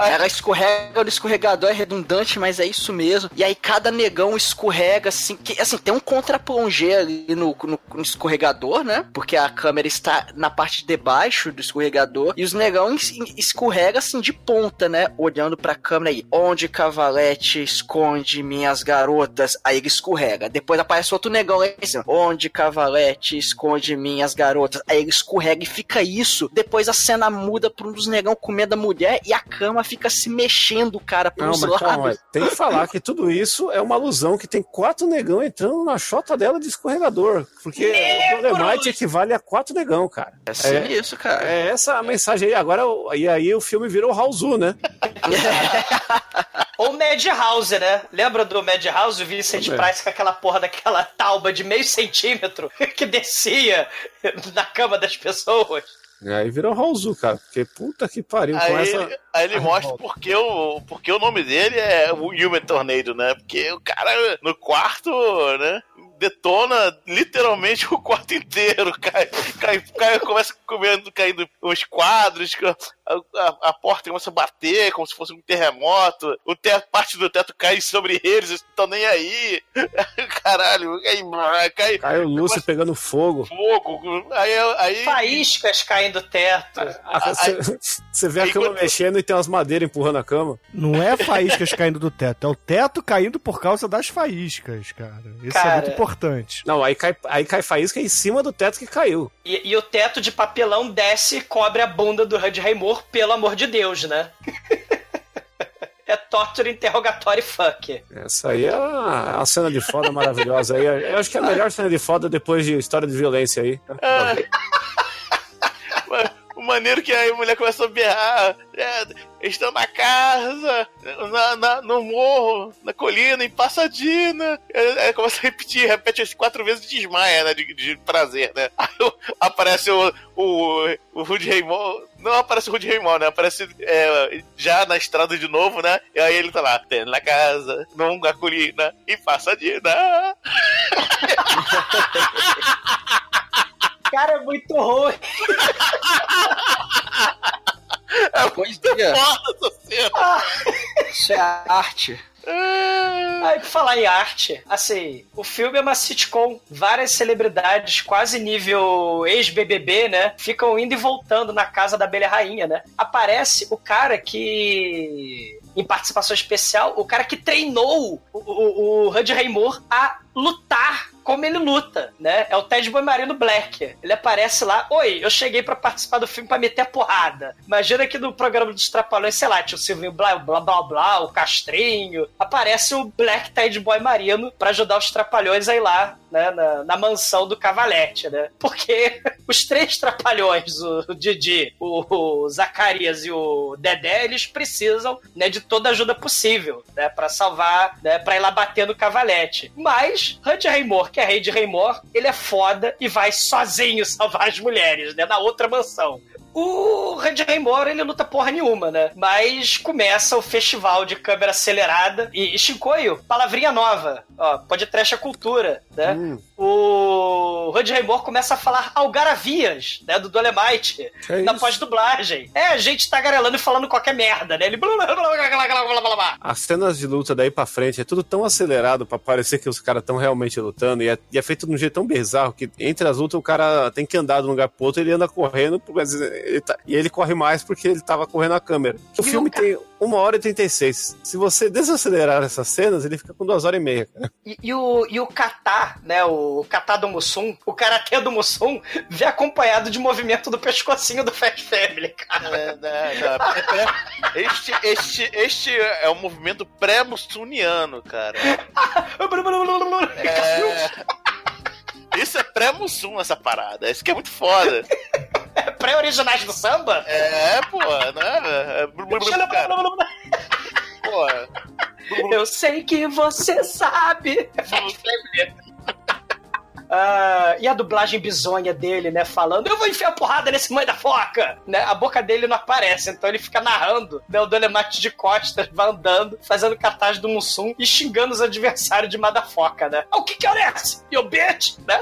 Ela escorrega no escorregador, é redundante, mas é isso mesmo. E aí cada negão escorrega, assim, que, assim, tem um contraplongé ali no, no- no escorregador, né? Porque a câmera está na parte de baixo do escorregador. E os negão es- escorrega, assim, de ponta, né? Olhando pra câmera aí. Onde Cavalete esconde minhas garotas? Aí ele escorrega. Depois aparece outro negão cima. Onde Cavalete esconde minhas garotas? Aí ele escorrega e fica isso. Depois a cena muda pra um dos negão comendo a mulher e a cama fica se mexendo, cara, Não, pros mas lados. calma, tem que falar que tudo isso é uma alusão que tem quatro negão entrando na chota dela de escorregador. Porque o Dolemite equivale a quatro negão, cara. É assim isso, cara. É essa a mensagem aí. Agora, e aí o filme virou Raulzu, né? *laughs* Ou Madhouse, né? Lembra do Madhouse? O Vincent É. Price com aquela porra daquela tauba de meio centímetro *laughs* que descia na cama das pessoas. E aí virou Raulzu, cara. Porque puta que pariu. Com Aí, essa... ele, aí ele mostra porque o, porque o nome dele é o Human Tornado, né? Porque o cara no quarto, né? Detona literalmente *laughs* o quarto inteiro. Cai, cai, cai começa comendo, caindo os quadros, a, a- a porta começa a bater como se fosse um terremoto. O teto, parte do teto cai sobre eles, eles não estão nem aí. *laughs* Caralho, aí cai Cai o Lúcio pegando fogo. fogo. Aí, aí Faíscas caindo do teto. Você *laughs* você vê a cama quando- mexendo e tem umas madeiras empurrando a cama. Não é faíscas caindo do teto, é o teto caindo por causa das faíscas, cara. Isso Cara. é muito importante. Não, aí cai, aí cai faísca em cima do teto que caiu. E, e o teto de papelão desce e cobre a bunda do Hud Raymore, pelo amor de Deus, né? *laughs* é torture, interrogatório e fuck. Essa aí é uma, uma cena de foda maravilhosa aí. Eu acho que é a melhor cena de foda depois de história de violência aí. *laughs* o maneiro que a mulher começa a berrar. É, estão na casa, na, na- no morro, na colina, em Passadina. É, é, começa a repetir, repete as quatro vezes e desmaia, né? De, de prazer, né? *laughs* Aparece o, o, o Rudy Raymond. Não aparece o Rudy Raymond, né? Aparece é, já na estrada de novo, né? E aí ele tá lá, "Tem na casa, numa colina, em Passadina. *laughs* Cara, é muito ruim. Pois é, Foda essa cena. isso é arte. Aí, por falar em arte, assim, o filme é uma sitcom. Várias celebridades, quase nível ex-BBB, né? Ficam indo e voltando na casa da abelha rainha, né? Aparece o cara que. Em participação especial, o cara que treinou o, o, o Hud Raymore a lutar como ele luta, né? É o Ted Boimarino Black. Ele aparece lá, oi, eu cheguei pra participar do filme pra meter a porrada. Imagina que no programa dos Trapalhões, sei lá, tinha o Silvinho blá blá blá blá, o Castrinho. Aparece o Black Ted Boy Marino pra ajudar os Trapalhões a ir lá, né, na, na mansão do Cavalete, né? Porque *laughs* os três Trapalhões, o, Didi, o, o Zacarias e o Dedé, eles precisam, né, de toda a ajuda possível, né, pra salvar, né, pra ir lá bater no Cavalete. Mas, Hunt Raymore, que é rei de Raymore, ele é foda e vai sozinho *laughs* salvar as mulheres, né, na outra mansão. O Red Rainbow, ele luta porra nenhuma, né? Mas começa o festival de câmera acelerada. E, e Shinkoio, palavrinha nova. Ó, pode trash a cultura, né? Hum. O Red Raymore começa a falar algaravias, né? Do Dolemite. É na pós-dublagem. É, a gente tá tagarelando e falando qualquer merda, né? Ele... As cenas de luta daí pra frente é tudo tão acelerado pra parecer que os caras tão realmente lutando. E é, e é, feito de um jeito tão bizarro que entre as lutas o cara tem que andar de um lugar pro outro, e ele anda correndo, mas ele tá- e ele corre mais porque ele tava correndo a câmera. O Viu, filme cara? tem uma hora e 36. Se você desacelerar essas cenas, ele fica com duas horas e meia. cara. E, e o, e o kata, né? O kata do Mussum, o karatê do Mussum, vem acompanhado de movimento do pescocinho do Fat Family, cara. É, né, não, é pré- este, este, este é o movimento pré-mussuniano, cara. *laughs* É... Isso é pré-mussum, essa parada. Isso que é muito foda. *laughs* Pré-originais do samba? É, pô, né? É, blu, cara. *laughs* Pô, Eu sei que você sabe. *laughs* Ah, e a dublagem bizonha dele, né? Falando, eu vou enfiar porrada nesse mãe da foca! Né? A boca dele não aparece, então ele fica narrando, né? O Dolemate de costas, vai andando, fazendo cartaz do Mussum e xingando os adversários de Madafoca, né? Ah, o que que é esse? You bitch! Né?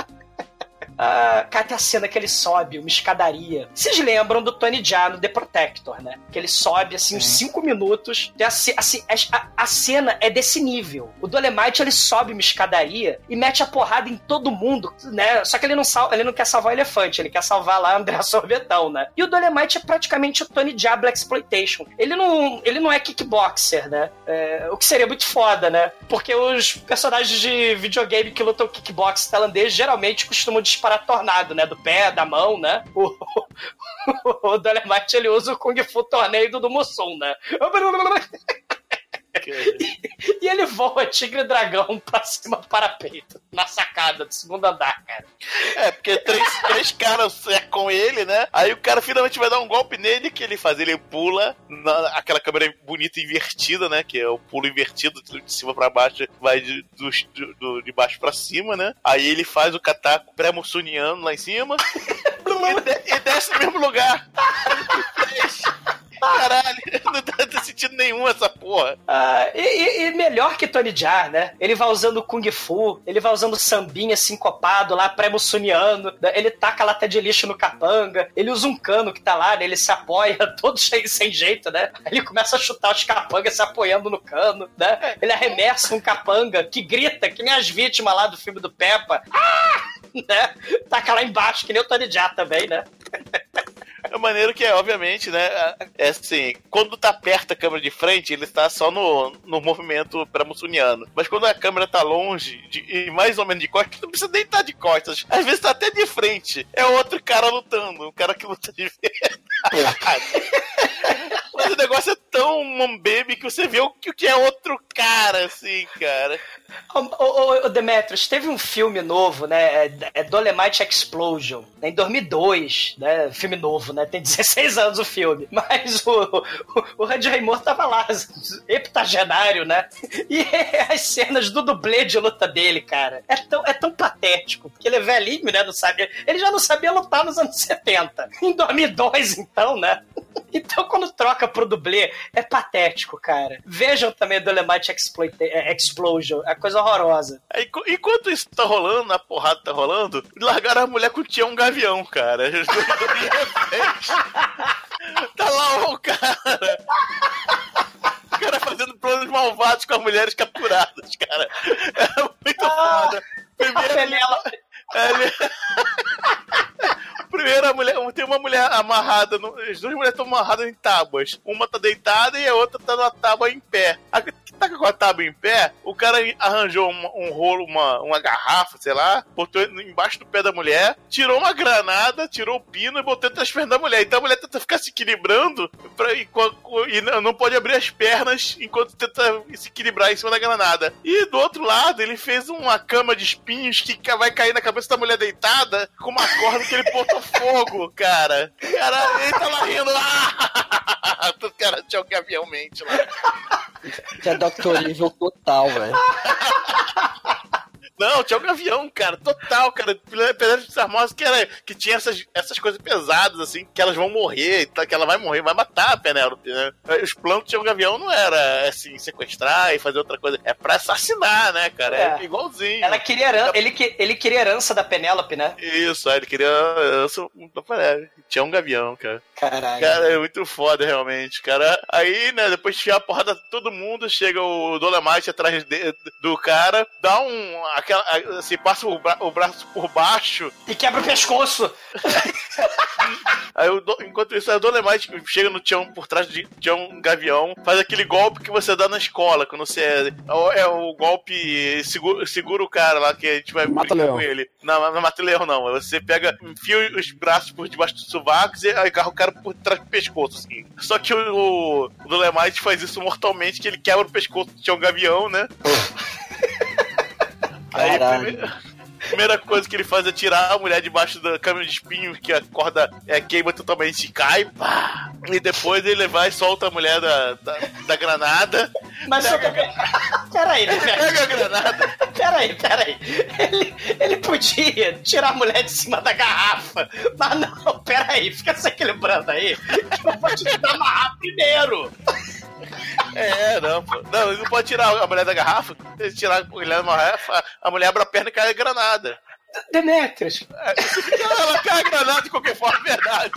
Ah, cara, tem a cena que ele sobe uma escadaria. Vocês lembram do Tony Jaa no The Protector, né? Que ele sobe, assim, uns 5 minutos. Tem a assim, a, a cena é desse nível. O Dolemite, ele sobe uma escadaria e mete a porrada em todo mundo, né? Só que ele não, sal, ele não quer salvar o elefante, ele quer salvar lá André *laughs* Sorvetão, né? E o Dolemite é praticamente o Tony Jaa Black Exploitation. Ele não, ele não é kickboxer, né? É, o que seria muito foda, né? Porque os personagens de videogame que lutam kickbox tailandês geralmente costumam disparar tornado, né? Do pé, da mão, né? O, o Dolemite, ele usa o Kung Fu torneio do Mussum, né? *laughs* *laughs* E ele voa tigre e dragão pra cima do parapeito, na sacada do segundo andar, cara. É, porque três, *laughs* três caras cercam ele, né? Aí o cara finalmente vai dar um golpe nele, que ele faz? Ele pula, na, aquela câmera bonita invertida, né? Que é o pulo invertido de cima pra baixo, vai de, do, do- de baixo pra cima, né? Aí ele faz o cataco pré-mussuniano lá em cima *laughs* e, de- e desce no mesmo lugar. Caralho, *laughs* não tá sentido nenhum essa porra. Ah, e, e- melhor que Tony Jaa, né? Ele vai usando Kung Fu, ele vai usando sambinha sincopado lá, pré-mussuniano, né? ele taca a lata de lixo no capanga, ele usa um cano que tá lá, né? ele se apoia, *laughs* todo cheio, sem jeito, né? Ele começa a chutar os capangas se apoiando no cano, né? Ele arremessa um capanga que grita, que nem as vítimas lá do filme do Peppa. Ah! *laughs* Né? Taca lá embaixo, que nem o Tony Jaa também, né? É maneiro que é, obviamente, né? É assim, quando tá perto a câmera de frente, ele está só no, no movimento pré-mussuniano. Mas quando a câmera tá longe, de- e mais ou menos de costas, não precisa nem estar de costas. Às vezes tá até de frente. É outro cara lutando, um cara que luta de *laughs* verdade. Mas o negócio é tão um baby que você vê o que é outro cara, assim, cara. Ô, ô, ô, ô, Demetrius, teve um filme novo, né? É, é Dolemite Explosion, né, em 2002, né? Filme novo, né? Tem 16 anos o filme. Mas o, o, o Randy Raymond tava lá, heptagenário, né? E *laughs* as cenas do dublê de luta dele, cara, é tão, é tão patético. Porque ele é velhinho, né? Não sabe, ele já não sabia lutar nos anos 70. Em 2002, então, né? Então, quando troca pro dublê, é patético, cara. Vejam também Dolemite Exploit- é, Explosion, é coisa horrorosa. Enqu- enquanto isso tá rolando, a porrada tá rolando, largaram a mulher com o Tião Gavião, cara. *laughs* Tá lá o cara. O cara fazendo planos malvados com as mulheres capturadas, cara. É muito foda. A Primeiro, Penélope, ele... Primeiro, a mulher, tem uma mulher amarrada, no- as duas mulheres estão amarradas em tábuas. Uma tá deitada e a outra tá numa tábua em pé. A que tá com a tábua em pé, o cara arranjou um, um rolo, uma, uma garrafa, sei lá, botou embaixo do pé da mulher, tirou uma granada, tirou o pino e botou entre as pernas da mulher. Então a mulher tenta ficar se equilibrando pra, e, e não pode abrir as pernas enquanto tenta se equilibrar em cima da granada. E do outro lado, ele fez uma cama de espinhos que vai cair na cabeça da mulher deitada com uma corda que ele botou fogo, cara. Cara, ele tá lá rindo. Ah! *laughs* O cara tinha um gavião mente lá. Que é Dr. Evil total, velho. Não, tinha um gavião, cara, total, cara. Pedras Armosas que, era, que tinha essas, essas coisas pesadas, assim, que elas vão morrer, que ela vai morrer, vai matar a Penélope, né? Os planos de tinha um gavião não era, assim, sequestrar e fazer outra coisa. É pra assassinar, né, cara? É, É. igualzinho. ela queria ele, que- ele queria herança da Penélope, né? Isso, ele queria. Eu sou, é, tinha um gavião, cara. Caralho. Cara, é muito foda, realmente, cara. Aí, né, depois de tirar a porrada de todo mundo, chega o Dolomite atrás de- do cara, dá um. Aquela, assim, passa o, bra- o braço por baixo. E quebra o pescoço. *laughs* Aí, o Do- enquanto isso, aí o Dolomite chega no Tião por trás de Tião Gavião, faz aquele golpe que você dá na escola, quando você é. É o, é o golpe. Segura, segura o cara lá que a gente vai Mata brincar leão. com ele. Não, não mata leão, não. Você pega, enfia os braços por debaixo dos sovacos e agarra o cara por trás do pescoço, assim. Só que o, o Dolemite faz isso mortalmente, que ele quebra o pescoço do Tião Gavião, né? Aí, primeiro- *laughs* Primeira coisa que ele faz é tirar a mulher debaixo da câmera de espinho, que a corda é, queima totalmente e cai. pá. E depois ele vai e solta a mulher da, da, da granada. Mas só... *laughs* Peraí, *laughs* Pega Demetrius. a granada. Peraí, peraí. Ele, ele podia tirar a mulher de cima da garrafa. Mas não, peraí, fica se equilibrando aí. Eu vou te amarrar primeiro. É, não, pô. Não, ele não pode tirar a mulher da garrafa. Se ele tirar a mulher da garrafa, a mulher abre a perna e cai a granada. Demetrius, Ela, ela cai a granada de qualquer forma, é verdade.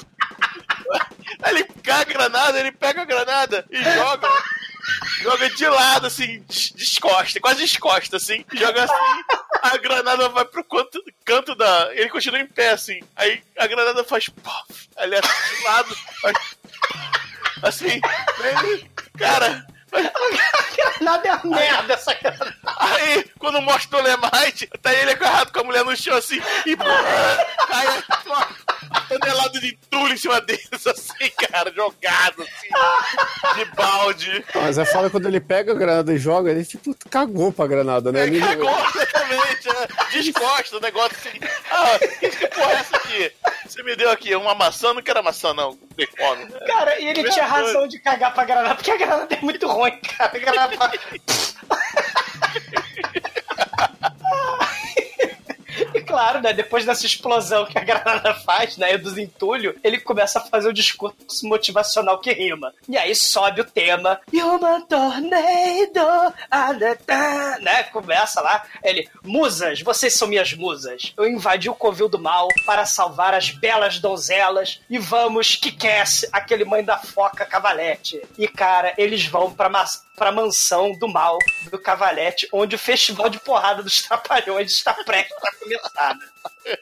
Aí Ele cai a granada, ele pega a granada e joga. Joga de lado, assim, des- descosta, quase descosta, assim. Joga assim, a granada vai pro canto, canto da. Ele continua em pé, assim. Aí a granada faz. Puff, ele é de lado. faz Assim. Cara. *laughs* nada é uma merda essa cara. Aí, quando mostra o Lemite, tá ele agarrado com a mulher no chão assim, e cai uma tonelada de entulho em cima deles, assim, cara, jogado, assim, de balde. Mas é foda quando ele pega a granada e joga, ele tipo cagou pra granada, né? Ele, Cagou exatamente, é, descosta o negócio assim. Ah, que, que porra é essa aqui? Você me deu aqui uma maçã, não quero maçã, não, fome. Cara, e ele Meu tinha Deus. razão de cagar pra granada, porque a granada é muito ruim, cara. A granada... E claro, né, depois dessa explosão que a granada faz, né, dos entulhos, ele começa a fazer o discurso motivacional que rima. E aí sobe o tema, Human Tornado, ah, né, começa lá, ele, musas, vocês são minhas musas. Eu invadi o covil do mal para salvar as belas donzelas e vamos, que quer aquele mãe da foca cavalete. E cara, eles vão pra, mas- pra mansão do mal do cavalete, onde o festival de porrada dos trapalhões está prestes a começar. *laughs*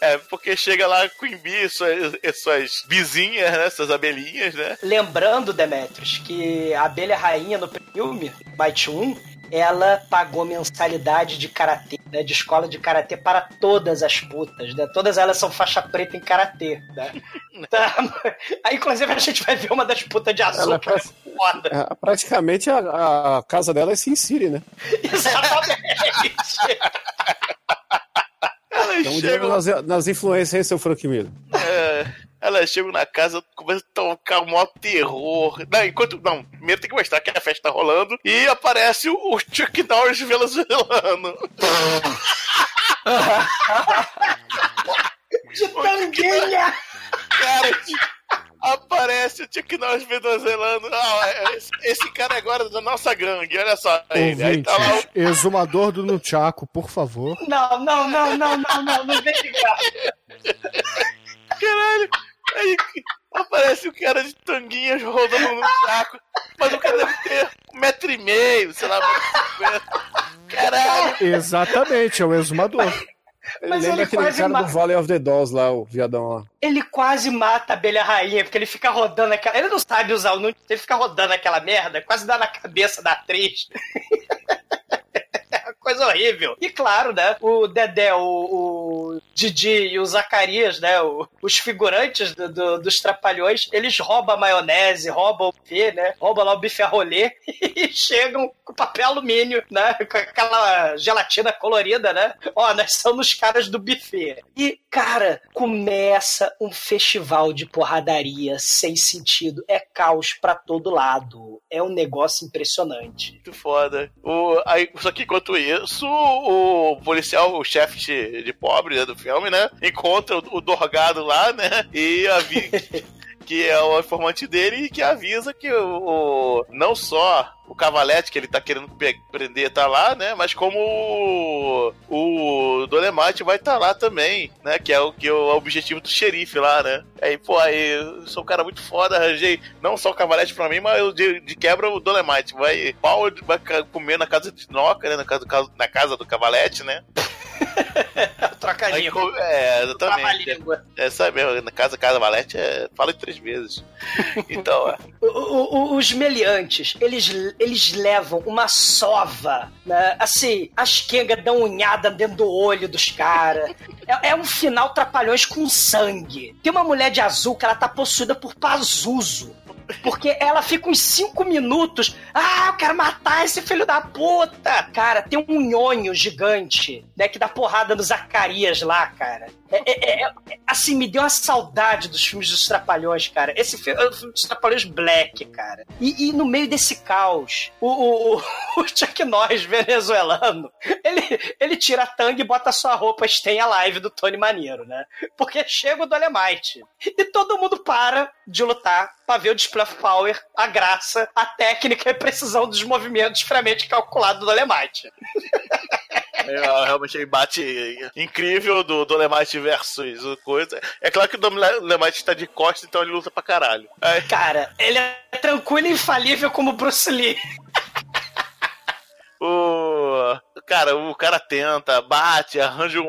É, porque chega lá Queen Bee e suas, e suas vizinhas, né, suas abelhinhas, né. Lembrando, Demetrius, que a abelha rainha no filme, Bite 1, ela pagou mensalidade de karatê, né, de escola de karatê para todas as putas, né? Todas elas são faixa preta em karatê, né? *laughs* Tá? *laughs* Aí, inclusive, a gente vai ver uma das putas de azul. ela, é foda. É, praticamente a, a casa dela é Sin City, né? Exatamente. Elas Então, de chegam, nas, nas influências aí, seu Frank Miller. é, elas chegam na casa, começam a tocar o maior terror. Não, enquanto. Não, primeiro tem que mostrar que a festa tá rolando. E aparece o, o Chuck Norris venezuelano. *laughs* De tanguinha. Cara, aparece o Chuck Norris venezuelano. Ah, é- esse, esse cara é agora da nossa gangue, olha só. Ele. Aí tá lá o exumador do Nunchaku, por favor. Não, não, não, não, não, não, não vem ligar. Caralho! Aí aparece o cara de tanguinhas rodando no saco. Mas o cara deve ter um metro e meio, sei lá, um metro. Caralho! Exatamente, é o exumador. Ele Mas lembra ele aquele quase cara ma- do Valley of the Dolls lá, o viadão lá. Ele quase mata a abelha rainha, porque ele fica rodando aquela. Ele não sabe usar o Nunchaku, ele fica rodando aquela merda, quase dá na cabeça da atriz. Coisa horrível. E claro, né? O Dedé, o, o Didi e o Zacarias, né? o- os figurantes do- do- dos trapalhões, eles roubam a maionese, roubam o buffet, né? Roubam lá o bife a rolê *laughs* e chegam com papel alumínio, né? Com aquela gelatina colorida, né? Ó, nós somos os caras do buffet. E, cara, começa um festival de porradaria sem sentido. É caos pra todo lado. É um negócio impressionante. Muito foda. O, aí, só que enquanto isso, o policial, o chefe de, pobre né, do filme, né? Encontra o, o Dorgado lá, né? E avisa. *laughs* que é o informante dele e que avisa que o, o- não só o cavalete que ele tá querendo prender tá lá, né? Mas como o, o Dolemite vai estar lá também, né? Que é o que é o objetivo do xerife lá, né? Aí, pô, aí eu sou um cara muito foda, arranjei não só o cavalete pra mim, mas eu de, de quebra o Dolemite. Vai, pau vai comer na casa de Noca, né? Na casa, na casa do cavalete, né? *laughs* Aí, Trocadinho. co- é, exatamente. É, sabe mesmo, na casa casa valete é. Fala de três vezes. Então, é. *laughs* O- o- o- os meliantes, eles, eles levam uma sova, né? Assim, as quengas dão unhada dentro do olho dos caras. É, é um final trapalhões com sangue. Tem uma mulher de azul que ela tá possuída por Pazuzu. Porque ela fica uns 5 minutos. Ah, eu quero matar esse filho da puta! Cara, tem um nhonho gigante, né? Que dá porrada no Zacarias lá, cara. É, é- é- é- assim, me deu uma saudade dos filmes dos Trapalhões, cara. Esse filme é filme dos Trapalhões Black, cara. E, e no meio desse caos, o, o, o- *laughs* Chuck Norris venezuelano, ele, ele tira a tanga e bota a sua roupa Stay Alive do Tony Maneiro, né? Porque chega o Dolemite. E todo mundo para de lutar pra ver o display of power, a graça, a técnica e a precisão dos movimentos friamente calculados do Dolemite. É, realmente o embate incrível do Dolemite versus coisa. É claro que o Dolemite tá de costas, então ele luta pra caralho. Aí, Cara, ele é tranquilo e infalível como Bruce Lee. o. Cara, o cara tenta, bate, arranja um.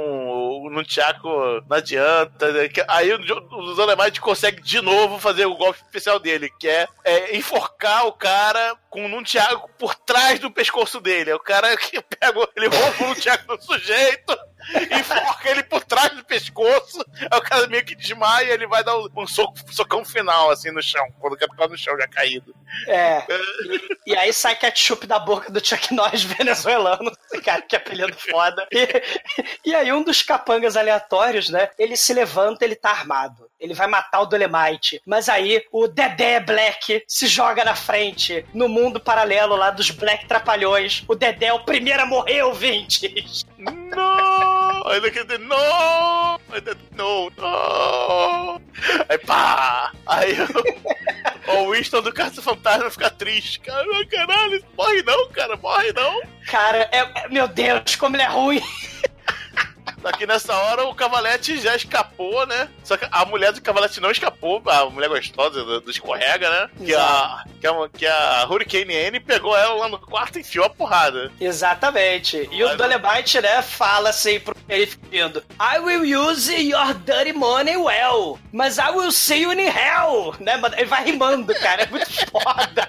Um Nunchaku, não adianta. né? Aí o, o Dolemite consegue de novo fazer o golpe especial dele, que é, é enforcar o cara com um Nunchaku por trás do pescoço dele. É o cara que *laughs* pega, o- ele rouba o Nunchaku do sujeito. Enforca ele por trás do pescoço, aí o cara meio que desmaia ele vai dar um, soco, socão final, assim, no chão, quando o cara tá no chão já caído. É. E, *laughs* e aí sai ketchup da boca do Chuck Norris *laughs* venezuelano. Cara que apelido foda. E, e aí um dos capangas aleatórios, né? Ele se levanta, ele tá armado. Ele vai matar o Dolemite. Mas aí o Dedé Black se joga na frente, no mundo paralelo lá dos Black Trapalhões. O Dedé é o primeiro a morrer, ouvintes. Não! Aí ele dizer, não! Aí ele, não, não! Aí pá! Aí o, *laughs* o Winston do Caça Fantasma fica triste. Cara, caralho, morre não, cara, morre não! Cara, é, é- meu Deus, como ele é ruim. Aqui nessa hora o Cavalete já escapou, né? Só que a mulher do Cavalete não escapou, a mulher gostosa do, do escorrega, né? Que a, que, a, que a Hurricane N pegou ela lá no quarto e enfiou a porrada. Exatamente. E o Dolemite, né, fala assim pro xerife vindo: I will use your dirty money well, mas I will see you in hell. Né? Ele vai rimando, cara. É muito *laughs* foda.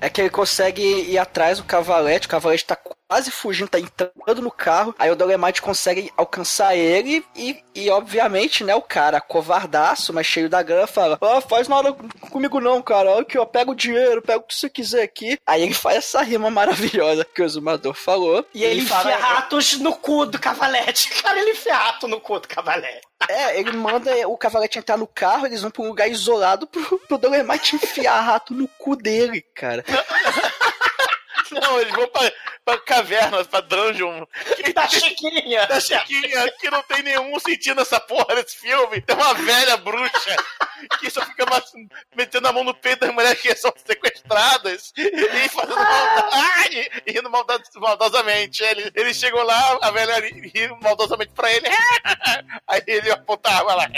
É que ele consegue ir atrás do cavalete, o cavalete tá quase fugindo, tá entrando no carro. Aí o Dolemite consegue alcançar ele e, e, obviamente, né, o cara covardaço, mas cheio da grana, fala: Ah, faz nada comigo não, cara. Aqui, ó, pega o dinheiro, pega o que você quiser aqui. Aí ele faz essa rima maravilhosa que o Exumador falou. E ele fala, enfia ratos no cu do cavalete. *laughs* Cara, ele enfia rato no cu do cavalete. É, ele manda o cavalete entrar no carro, eles vão pra um lugar isolado pro, pro Dolemite enfiar rato no cu dele, cara. *laughs* Não, eles vão pra, pra caverna, pra dungeon. Da *laughs* Chiquinha. Da Chiquinha, que não tem nenhum sentido nessa porra desse filme. Tem uma velha bruxa que só fica metendo a mão no peito das mulheres que são sequestradas e fazendo maldade, e rindo maldosamente. Ele, ele chegou lá, a velha rindo maldosamente pra ele. *laughs* Aí ele apontava lá.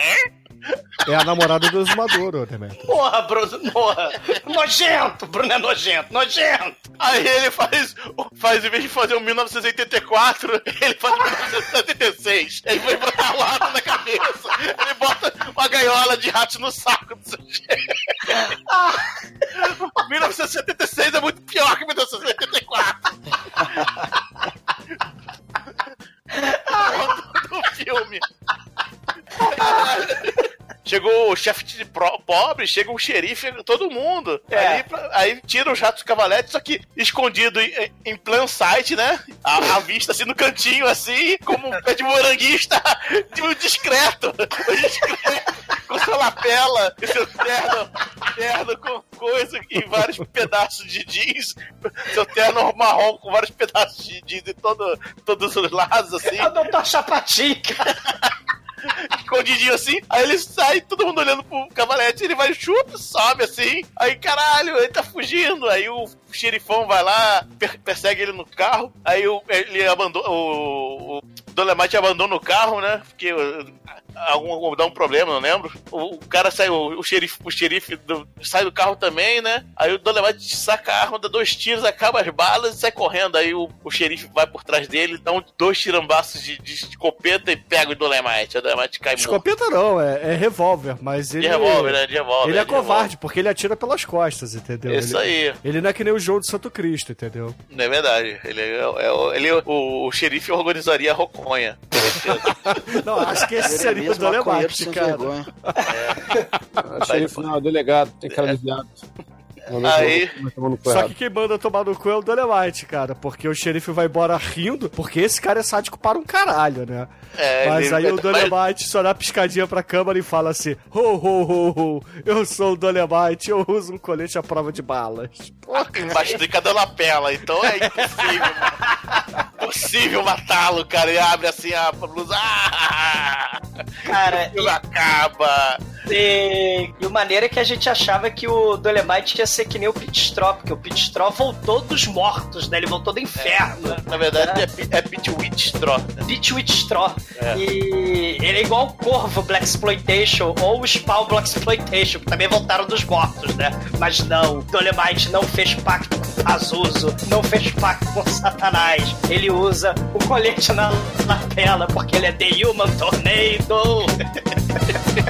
É a namorada do Exumador, Demetrio. Porra, Bruno, porra. Nojento, Bruno é nojento, nojento. Aí ele faz, faz, em vez de fazer um 1984, ele faz um 1976. Ele vai botar lata na cabeça. Ele bota uma gaiola de ratos no saco do sujeito. Ah. 1976 é muito pior que 1984. do filme. *laughs* Chegou o chefe de pro, pobre, chega o xerife, todo mundo. É. Aí, aí tira os ratos cavaletes, só que escondido em, em plan sight, né? A, a, vista assim no cantinho, assim, como um pé de moranguista, *laughs* tipo discreto. discreto *laughs* com sua lapela e seu terno, terno com coisa e vários pedaços de jeans. Seu terno marrom com vários pedaços de jeans em todo, todos os lados, assim. É o doutor Chapatinho, cara. *laughs* escondidinho assim. Aí ele sai, todo mundo olhando pro cavalete, ele vai chupa, sobe assim. Aí, caralho, ele tá fugindo. Aí o xerifão vai lá, per persegue ele no carro. Aí o, ele abandona. O, o Dolemite abandona o carro, né? Porque algum dá um problema, não lembro. O, o cara sai, o, o xerife, o xerife do, sai do carro também, né? Aí o Dolemite saca a arma, dá dois tiros, acaba as balas e sai correndo. Aí o, o xerife vai por trás dele, dá um, dois tirambaços de, de escopeta e pega o Dolemite. O Dolemite cai Escopeta morto. não, é, é revólver, mas ele. De revólver, né? De revólver. Ele é, covarde, revólver. porque ele atira pelas costas, entendeu? Isso ele, aí. Ele não é que nem o João de Santo Cristo, entendeu? Não é verdade. Ele é, é ele, é o, o xerife organizaria a roconha. *laughs* não, acho que esse seria o Dolemite cara. É. *laughs* Xerife não, delegado, tem cara de viado. *laughs* Aí. Só que quem manda tomar no cu é o Dolemite, cara. Porque o xerife vai embora rindo, porque esse cara é sádico para um caralho, né? É, Mas aí o Dolemite mas... só dá piscadinha pra câmera e fala assim: Ho, ho, ho, ho, eu sou o Dolemite, eu uso um colete à prova de balas. Embaixo de cada lapela, então é impossível. Impossível matá-lo, cara. E abre assim a blusa. Ah! Cara, e acaba. E, e o maneiro é que a gente achava que o Dolemite ia ser que nem o Pitstrop, porque o Pitstrop voltou dos mortos, né? Ele voltou do inferno. É, na verdade, é, é Pit Witchstrop. Pit Witchstrop. É. E ele é igual o Corvo Black Exploitation ou o Spawn Black Exploitation, que também voltaram dos mortos, né? Mas não, o Dolemite não fez pacto com Azuso, não fez pacto com Satanás. Ele usa o colete na lapela porque ele é The Human Tornado. *laughs*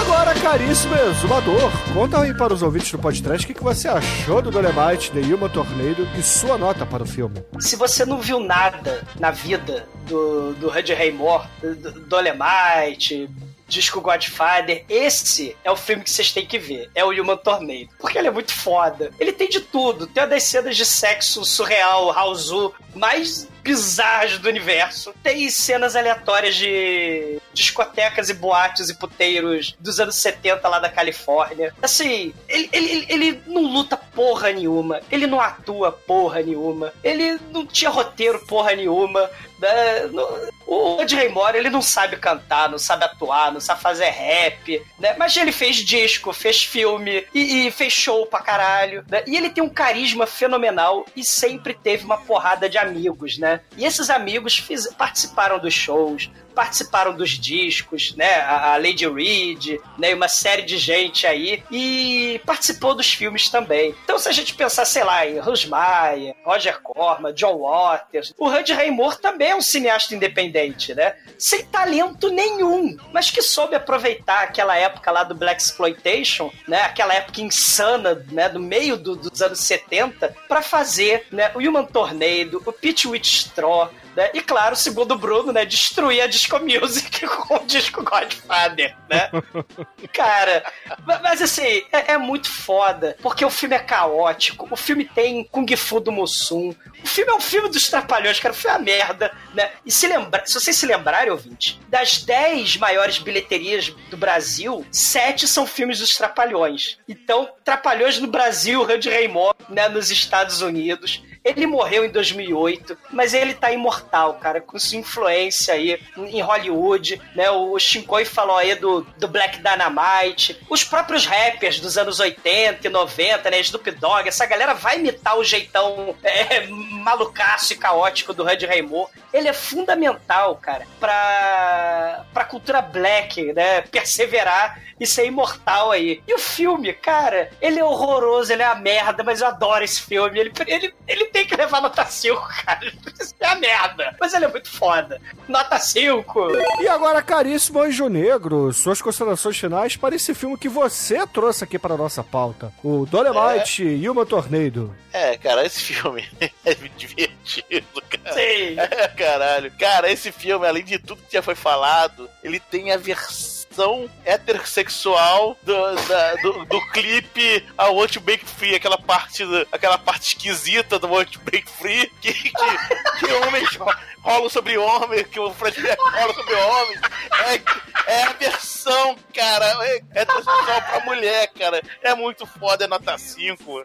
Agora, caríssimo exumador, conta aí para os ouvintes do podcast o que, você achou do Dolemite, The Human Tornado e sua nota para o filme. Se você não viu nada na vida do, do Hud Raymore, do Dolemite, disco Godfather, esse é o filme que vocês têm que ver. É o Human Tornado. Porque ele é muito foda. Ele tem de tudo. Tem uma das cenas de sexo surreal, Raulzu, mais bizarras do universo. Tem cenas aleatórias de discotecas e boates e puteiros dos anos 70 lá da Califórnia. Assim, ele, ele, ele não luta porra nenhuma. Ele não atua porra nenhuma. Ele não tinha roteiro porra nenhuma. Né? O Ed Raymore, ele não sabe cantar, não sabe atuar, não sabe fazer rap, né? Mas ele fez disco, fez filme e, e fez show pra caralho. né? E ele tem um carisma fenomenal e sempre teve uma porrada de amigos, né? E esses amigos fiz- participaram dos shows, participaram dos discos, né? A, Lady Reed, né? Uma série de gente aí. E participou dos filmes também. Então, se a gente pensar, sei lá, em Hans Roger Corman, John Waters, o Hud Raymore também é um cineasta independente, né? Sem talento nenhum, mas que soube aproveitar aquela época lá do Black Exploitation, né? Aquela época insana, né? Do meio do- dos anos 70, para fazer, né? O Human Tornado, o Pitch with Straw, né? E claro, segundo o Bruno, né? Destruir a disco music *laughs* com o disco Godfather, né? *laughs* Cara, ma- mas assim, é, é muito foda, porque o filme é caótico, o filme tem Kung Fu do Mussum, o filme é um filme dos Trapalhões, cara, filme é uma merda, né? E se, lembra, se vocês se lembrarem, ouvinte, das 10 maiores bilheterias do Brasil, 7 são filmes dos Trapalhões. Então, Trapalhões no Brasil, Randy Raymond, né, nos Estados Unidos. Ele morreu em 2008, mas ele tá imortal, cara, com sua influência aí em Hollywood, né? O Shinkoi falou aí do, do Black Dynamite, os próprios rappers dos anos 80 e 90, né? Snoop Dogg, essa galera vai imitar o jeitão é, *laughs* malucaço e caótico do Randy Raymond. Ele é fundamental, cara, pra, pra cultura black, né? Perseverar e ser imortal aí. E o filme, cara, ele é horroroso, ele é a merda, mas eu adoro esse filme. Ele, ele, ele tem que levar nota 5, cara. Isso é a merda. Mas ele é muito foda. Nota 5. E agora, caríssimo Anjo Negro, suas considerações finais para esse filme que você trouxe aqui para a nossa pauta. O Dolemite e uma Tornado. É, cara, esse filme *laughs* é divertido, cara. Sim. É, caralho. Cara, esse filme, além de tudo que já foi falado, ele tem a versão heterossexual do, da- do, do clipe I Want Break Free, aquela parte, aquela parte esquisita do Want Break Free, que, que, que homens ro- rolam sobre homens, que o Fred rola sobre homens. É, é a versão, cara, é heterossexual pra mulher, cara. É muito foda, é nota 5.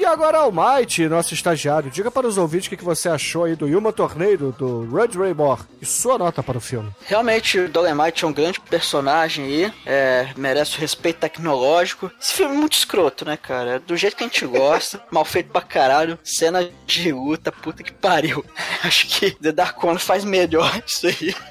E agora, Almighty, nosso estagiário, diga para os ouvintes o que você achou aí do Yuma Tornado, do Red Raymore, e sua nota para o filme. Realmente, o Dolemite é um grande personagem aí, é, merece o respeito tecnológico. Esse filme é muito escroto, né, cara? Do jeito que a gente gosta, *laughs* mal feito pra caralho, cena de luta, puta que pariu. *laughs* Acho que The Dark One faz melhor isso aí. *laughs*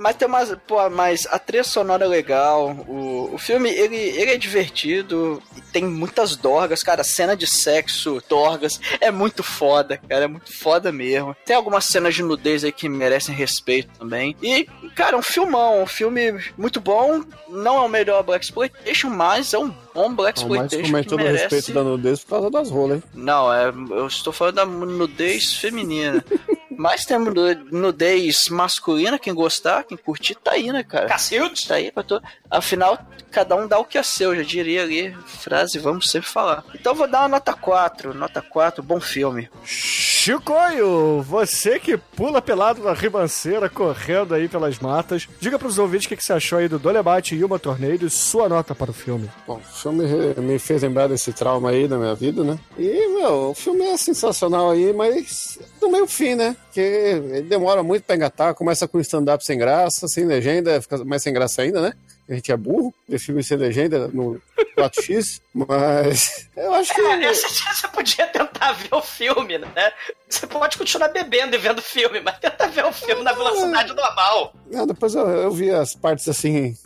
Mas tem umas. Pô, mas a trilha sonora é legal. O, o filme, ele, ele é divertido. E tem muitas dorgas, cara. Cena de sexo, dorgas. É muito foda, cara. É muito foda mesmo. Tem algumas cenas de nudez aí que merecem respeito também. E, cara, um filmão. Um filme muito bom. Não é o melhor Black Exploitation, mas é um bom Black Exploitation. comentou que do merece... respeito da nudez por causa das rolas, hein? Não, é, eu estou falando da nudez feminina. *laughs* Mas tem nu- nudez masculina, quem gostar, quem curtir, tá aí, né, cara? Cacilde? Tá aí pra todo. Afinal, cada um dá o que é seu, já diria ali, frase, vamos sempre falar. Então eu vou dar uma nota 4, nota 4, bom filme. Chicoio, você que pula pelado na ribanceira, correndo aí pelas matas, diga para os ouvintes o que que você achou aí do Dolemite e Yuma Tornado e sua nota para o filme. Bom, o filme me fez lembrar desse trauma aí da minha vida, né? E, meu, o filme é sensacional aí, mas no meio fim, né? Porque ele demora muito pra engatar, começa com stand-up sem graça, sem legenda, fica mais sem graça ainda, né? A gente é burro, ver filme sem legenda no 4X, *laughs* mas eu acho que. É, você, você podia tentar ver o filme, né? Você pode continuar bebendo e vendo filme, mas tenta ver o filme na velocidade normal. Não, depois eu, eu vi as partes assim.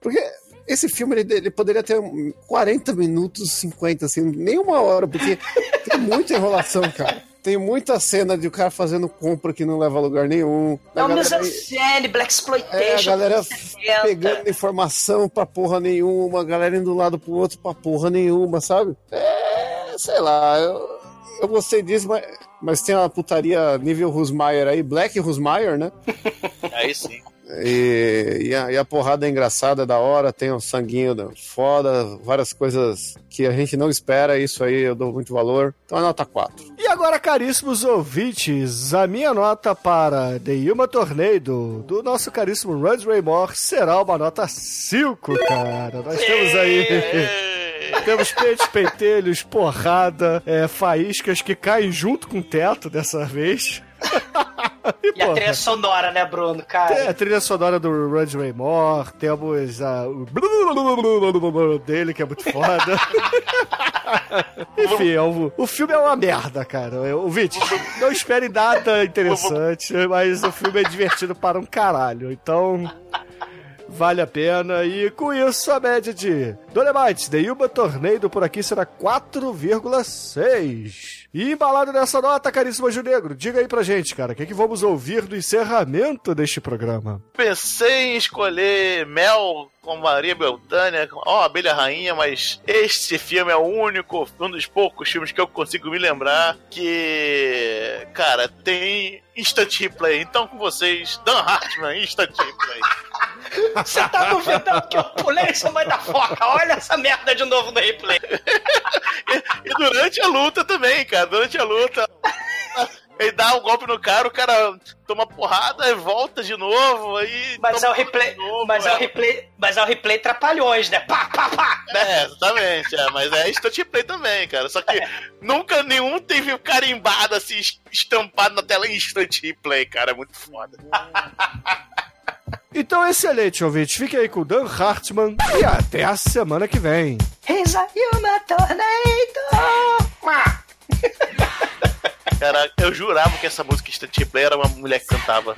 Porque esse filme ele, ele poderia ter 40 minutos, 50, assim, nem uma hora, porque tem muita enrolação, cara. Tem muita cena de o cara fazendo compra que não leva a lugar nenhum. É A o galera- mise-en-scène, Black Exploitation. É, a galera dos anos 70. pegando informação pra porra nenhuma, a galera indo de um lado pro outro pra porra nenhuma, sabe? É, sei lá, eu, eu gostei disso, mas, mas tem uma putaria nível Rusmaier aí, Black Rusmaier, né? *laughs* Aí sim. E, e, a, e a porrada é engraçada, é da hora, tem um sanguinho da- foda, várias coisas que a gente não espera, isso aí eu dou muito valor. Então é nota 4. E agora, caríssimos ouvintes, a minha nota para The Yuma Tornado, do nosso caríssimo Rod Raymore, será uma nota 5, cara. Nós temos aí *laughs* Temos peitos, pentelhos, porrada, é, faíscas que caem junto com o teto dessa vez. *laughs* E a trilha sonora, né, Bruno, cara? Tem a trilha sonora do Roger Raymore, temos a, o *laughs* dele, que é muito foda. *laughs* Enfim, é o, o filme é uma merda, cara. O Vit, não espere nada interessante, mas o filme é divertido para um caralho. Então, vale a pena. E com isso, a média de Dolemite, The Yuba Tornado por aqui será 4,6. E embalado nessa nota, caríssimo Anjo Negro, diga aí pra gente, cara, o que, é que vamos ouvir no encerramento deste programa? Pensei em escolher Mel com Maria Beltânia, ó, Abelha Rainha, mas este filme é o único, um dos poucos filmes que eu consigo me lembrar que, cara, tem Instant Replay. Então com vocês, Dan Hartman, Instant Replay. Você tá duvidando que eu pulei essa mãe da foca? Olha essa merda de novo no replay. e, *laughs* e durante a luta também, cara, durante a luta. Ele dá um golpe no cara, o cara toma porrada e volta de novo. Aí mas é o replay. Novo, mas é. é. o replay. Mas é o replay trapalhões, né? Pá, pá, pá! Né? É, exatamente. É, mas é instant replay também, cara. Só que é. nunca nenhum teve carimbado assim, estampado na tela instant replay, cara. É muito foda. *laughs* Então, excelente, ouvinte. Fique aí com o Dan Hartman e até a semana que vem. Tornado! Cara, eu jurava que essa música Instant era uma mulher que cantava.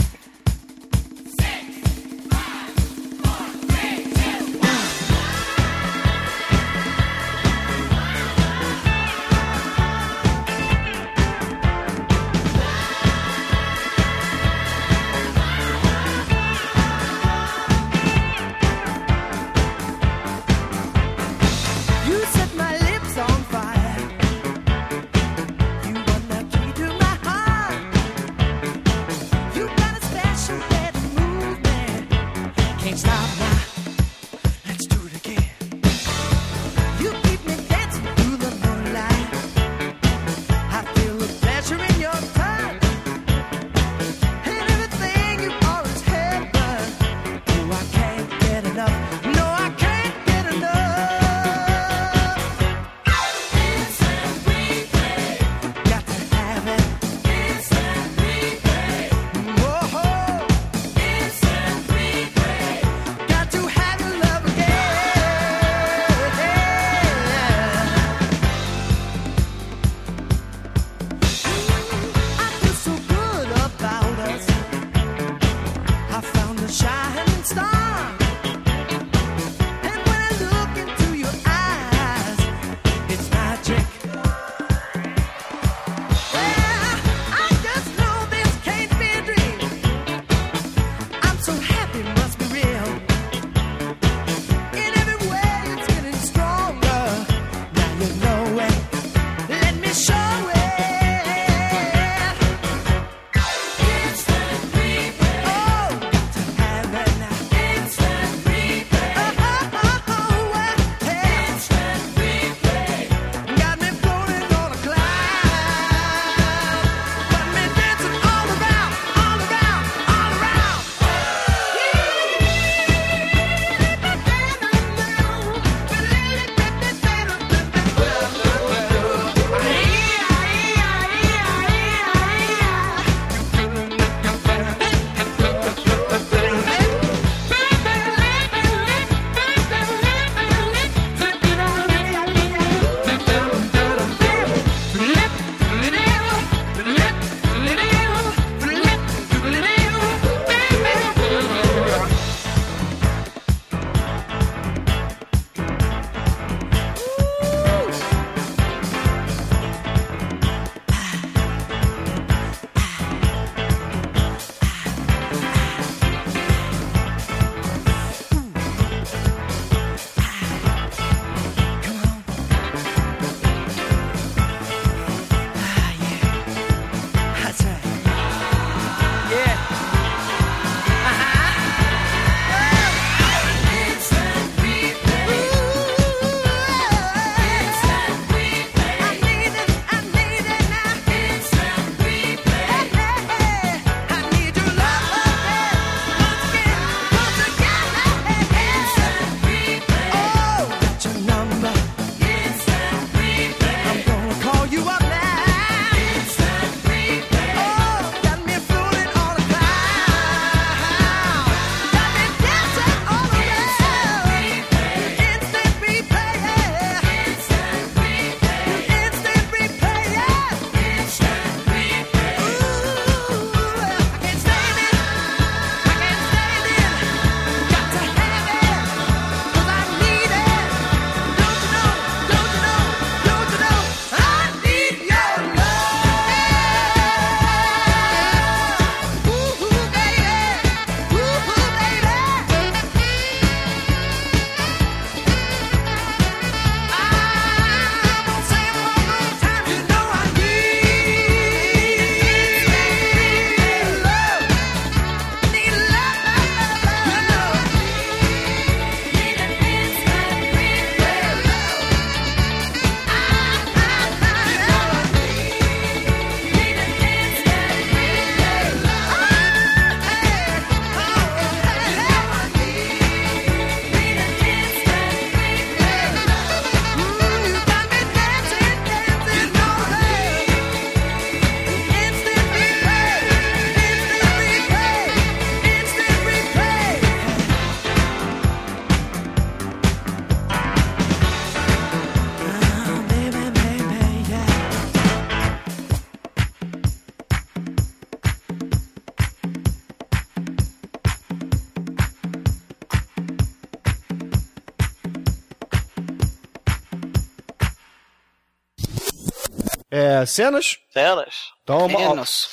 É, cenas? Cenas? Então.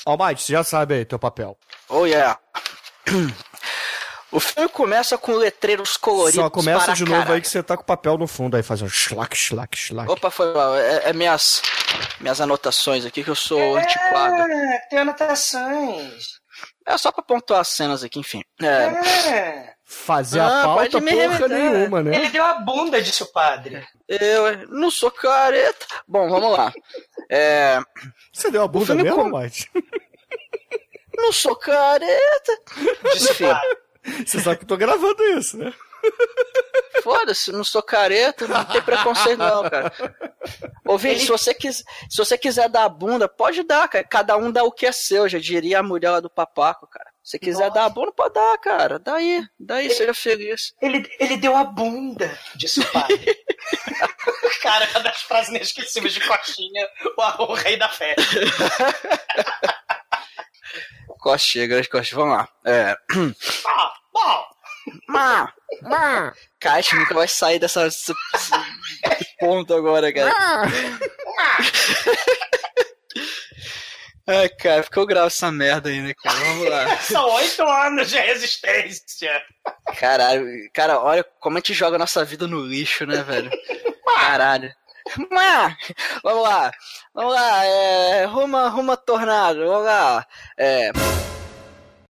Almighty, você já sabe aí teu papel. Oh yeah. *clears throat* O filme começa com letreiros coloridos. Só começa para de novo caralho. aí que você tá com o papel no fundo aí, fazendo schlack, schlack, schlack. Opa, foi mal. É, é minhas, minhas anotações aqui que eu sou antiquado. É, tem anotações. É só pra pontuar as cenas aqui, enfim. É, É. Fazer Ah, a pauta porra nenhuma, né? Ele deu a bunda, disse o padre. Eu não sou careta. Bom, vamos lá. É, Você deu a bunda mesmo, com- Almighty? não sou careta. Padre. Você sabe que eu tô gravando isso, né? Foda-se, não sou careta, não tem preconceito não, cara. Ouvinte, se você, quis, se você quiser dar a bunda, pode dar, cara. Cada um dá o que é seu, já diria a mulher lá do papaco, cara. Se quiser Nossa. dar a bunda, pode dar, cara. Daí, daí, seja feliz. Ele, ele deu a bunda, disse o. *laughs* Cara, uma das frases inesquecíveis de Coxinha, o, o rei da festa. *laughs* Coxinha, grande coxinha, vamos lá. É. Ah, bom, Má, má. Cara, a gente nunca vai sair dessa, desse *laughs* ponto agora, cara. Ai, cara, ficou grave essa merda aí, né, cara? Vamos lá. *laughs* são oito anos de resistência. Caralho, cara, olha como a gente joga a nossa vida no lixo, né, velho? Caralho. Vamos lá, vamos lá, é, ruma, ruma tornado, vamos lá. É,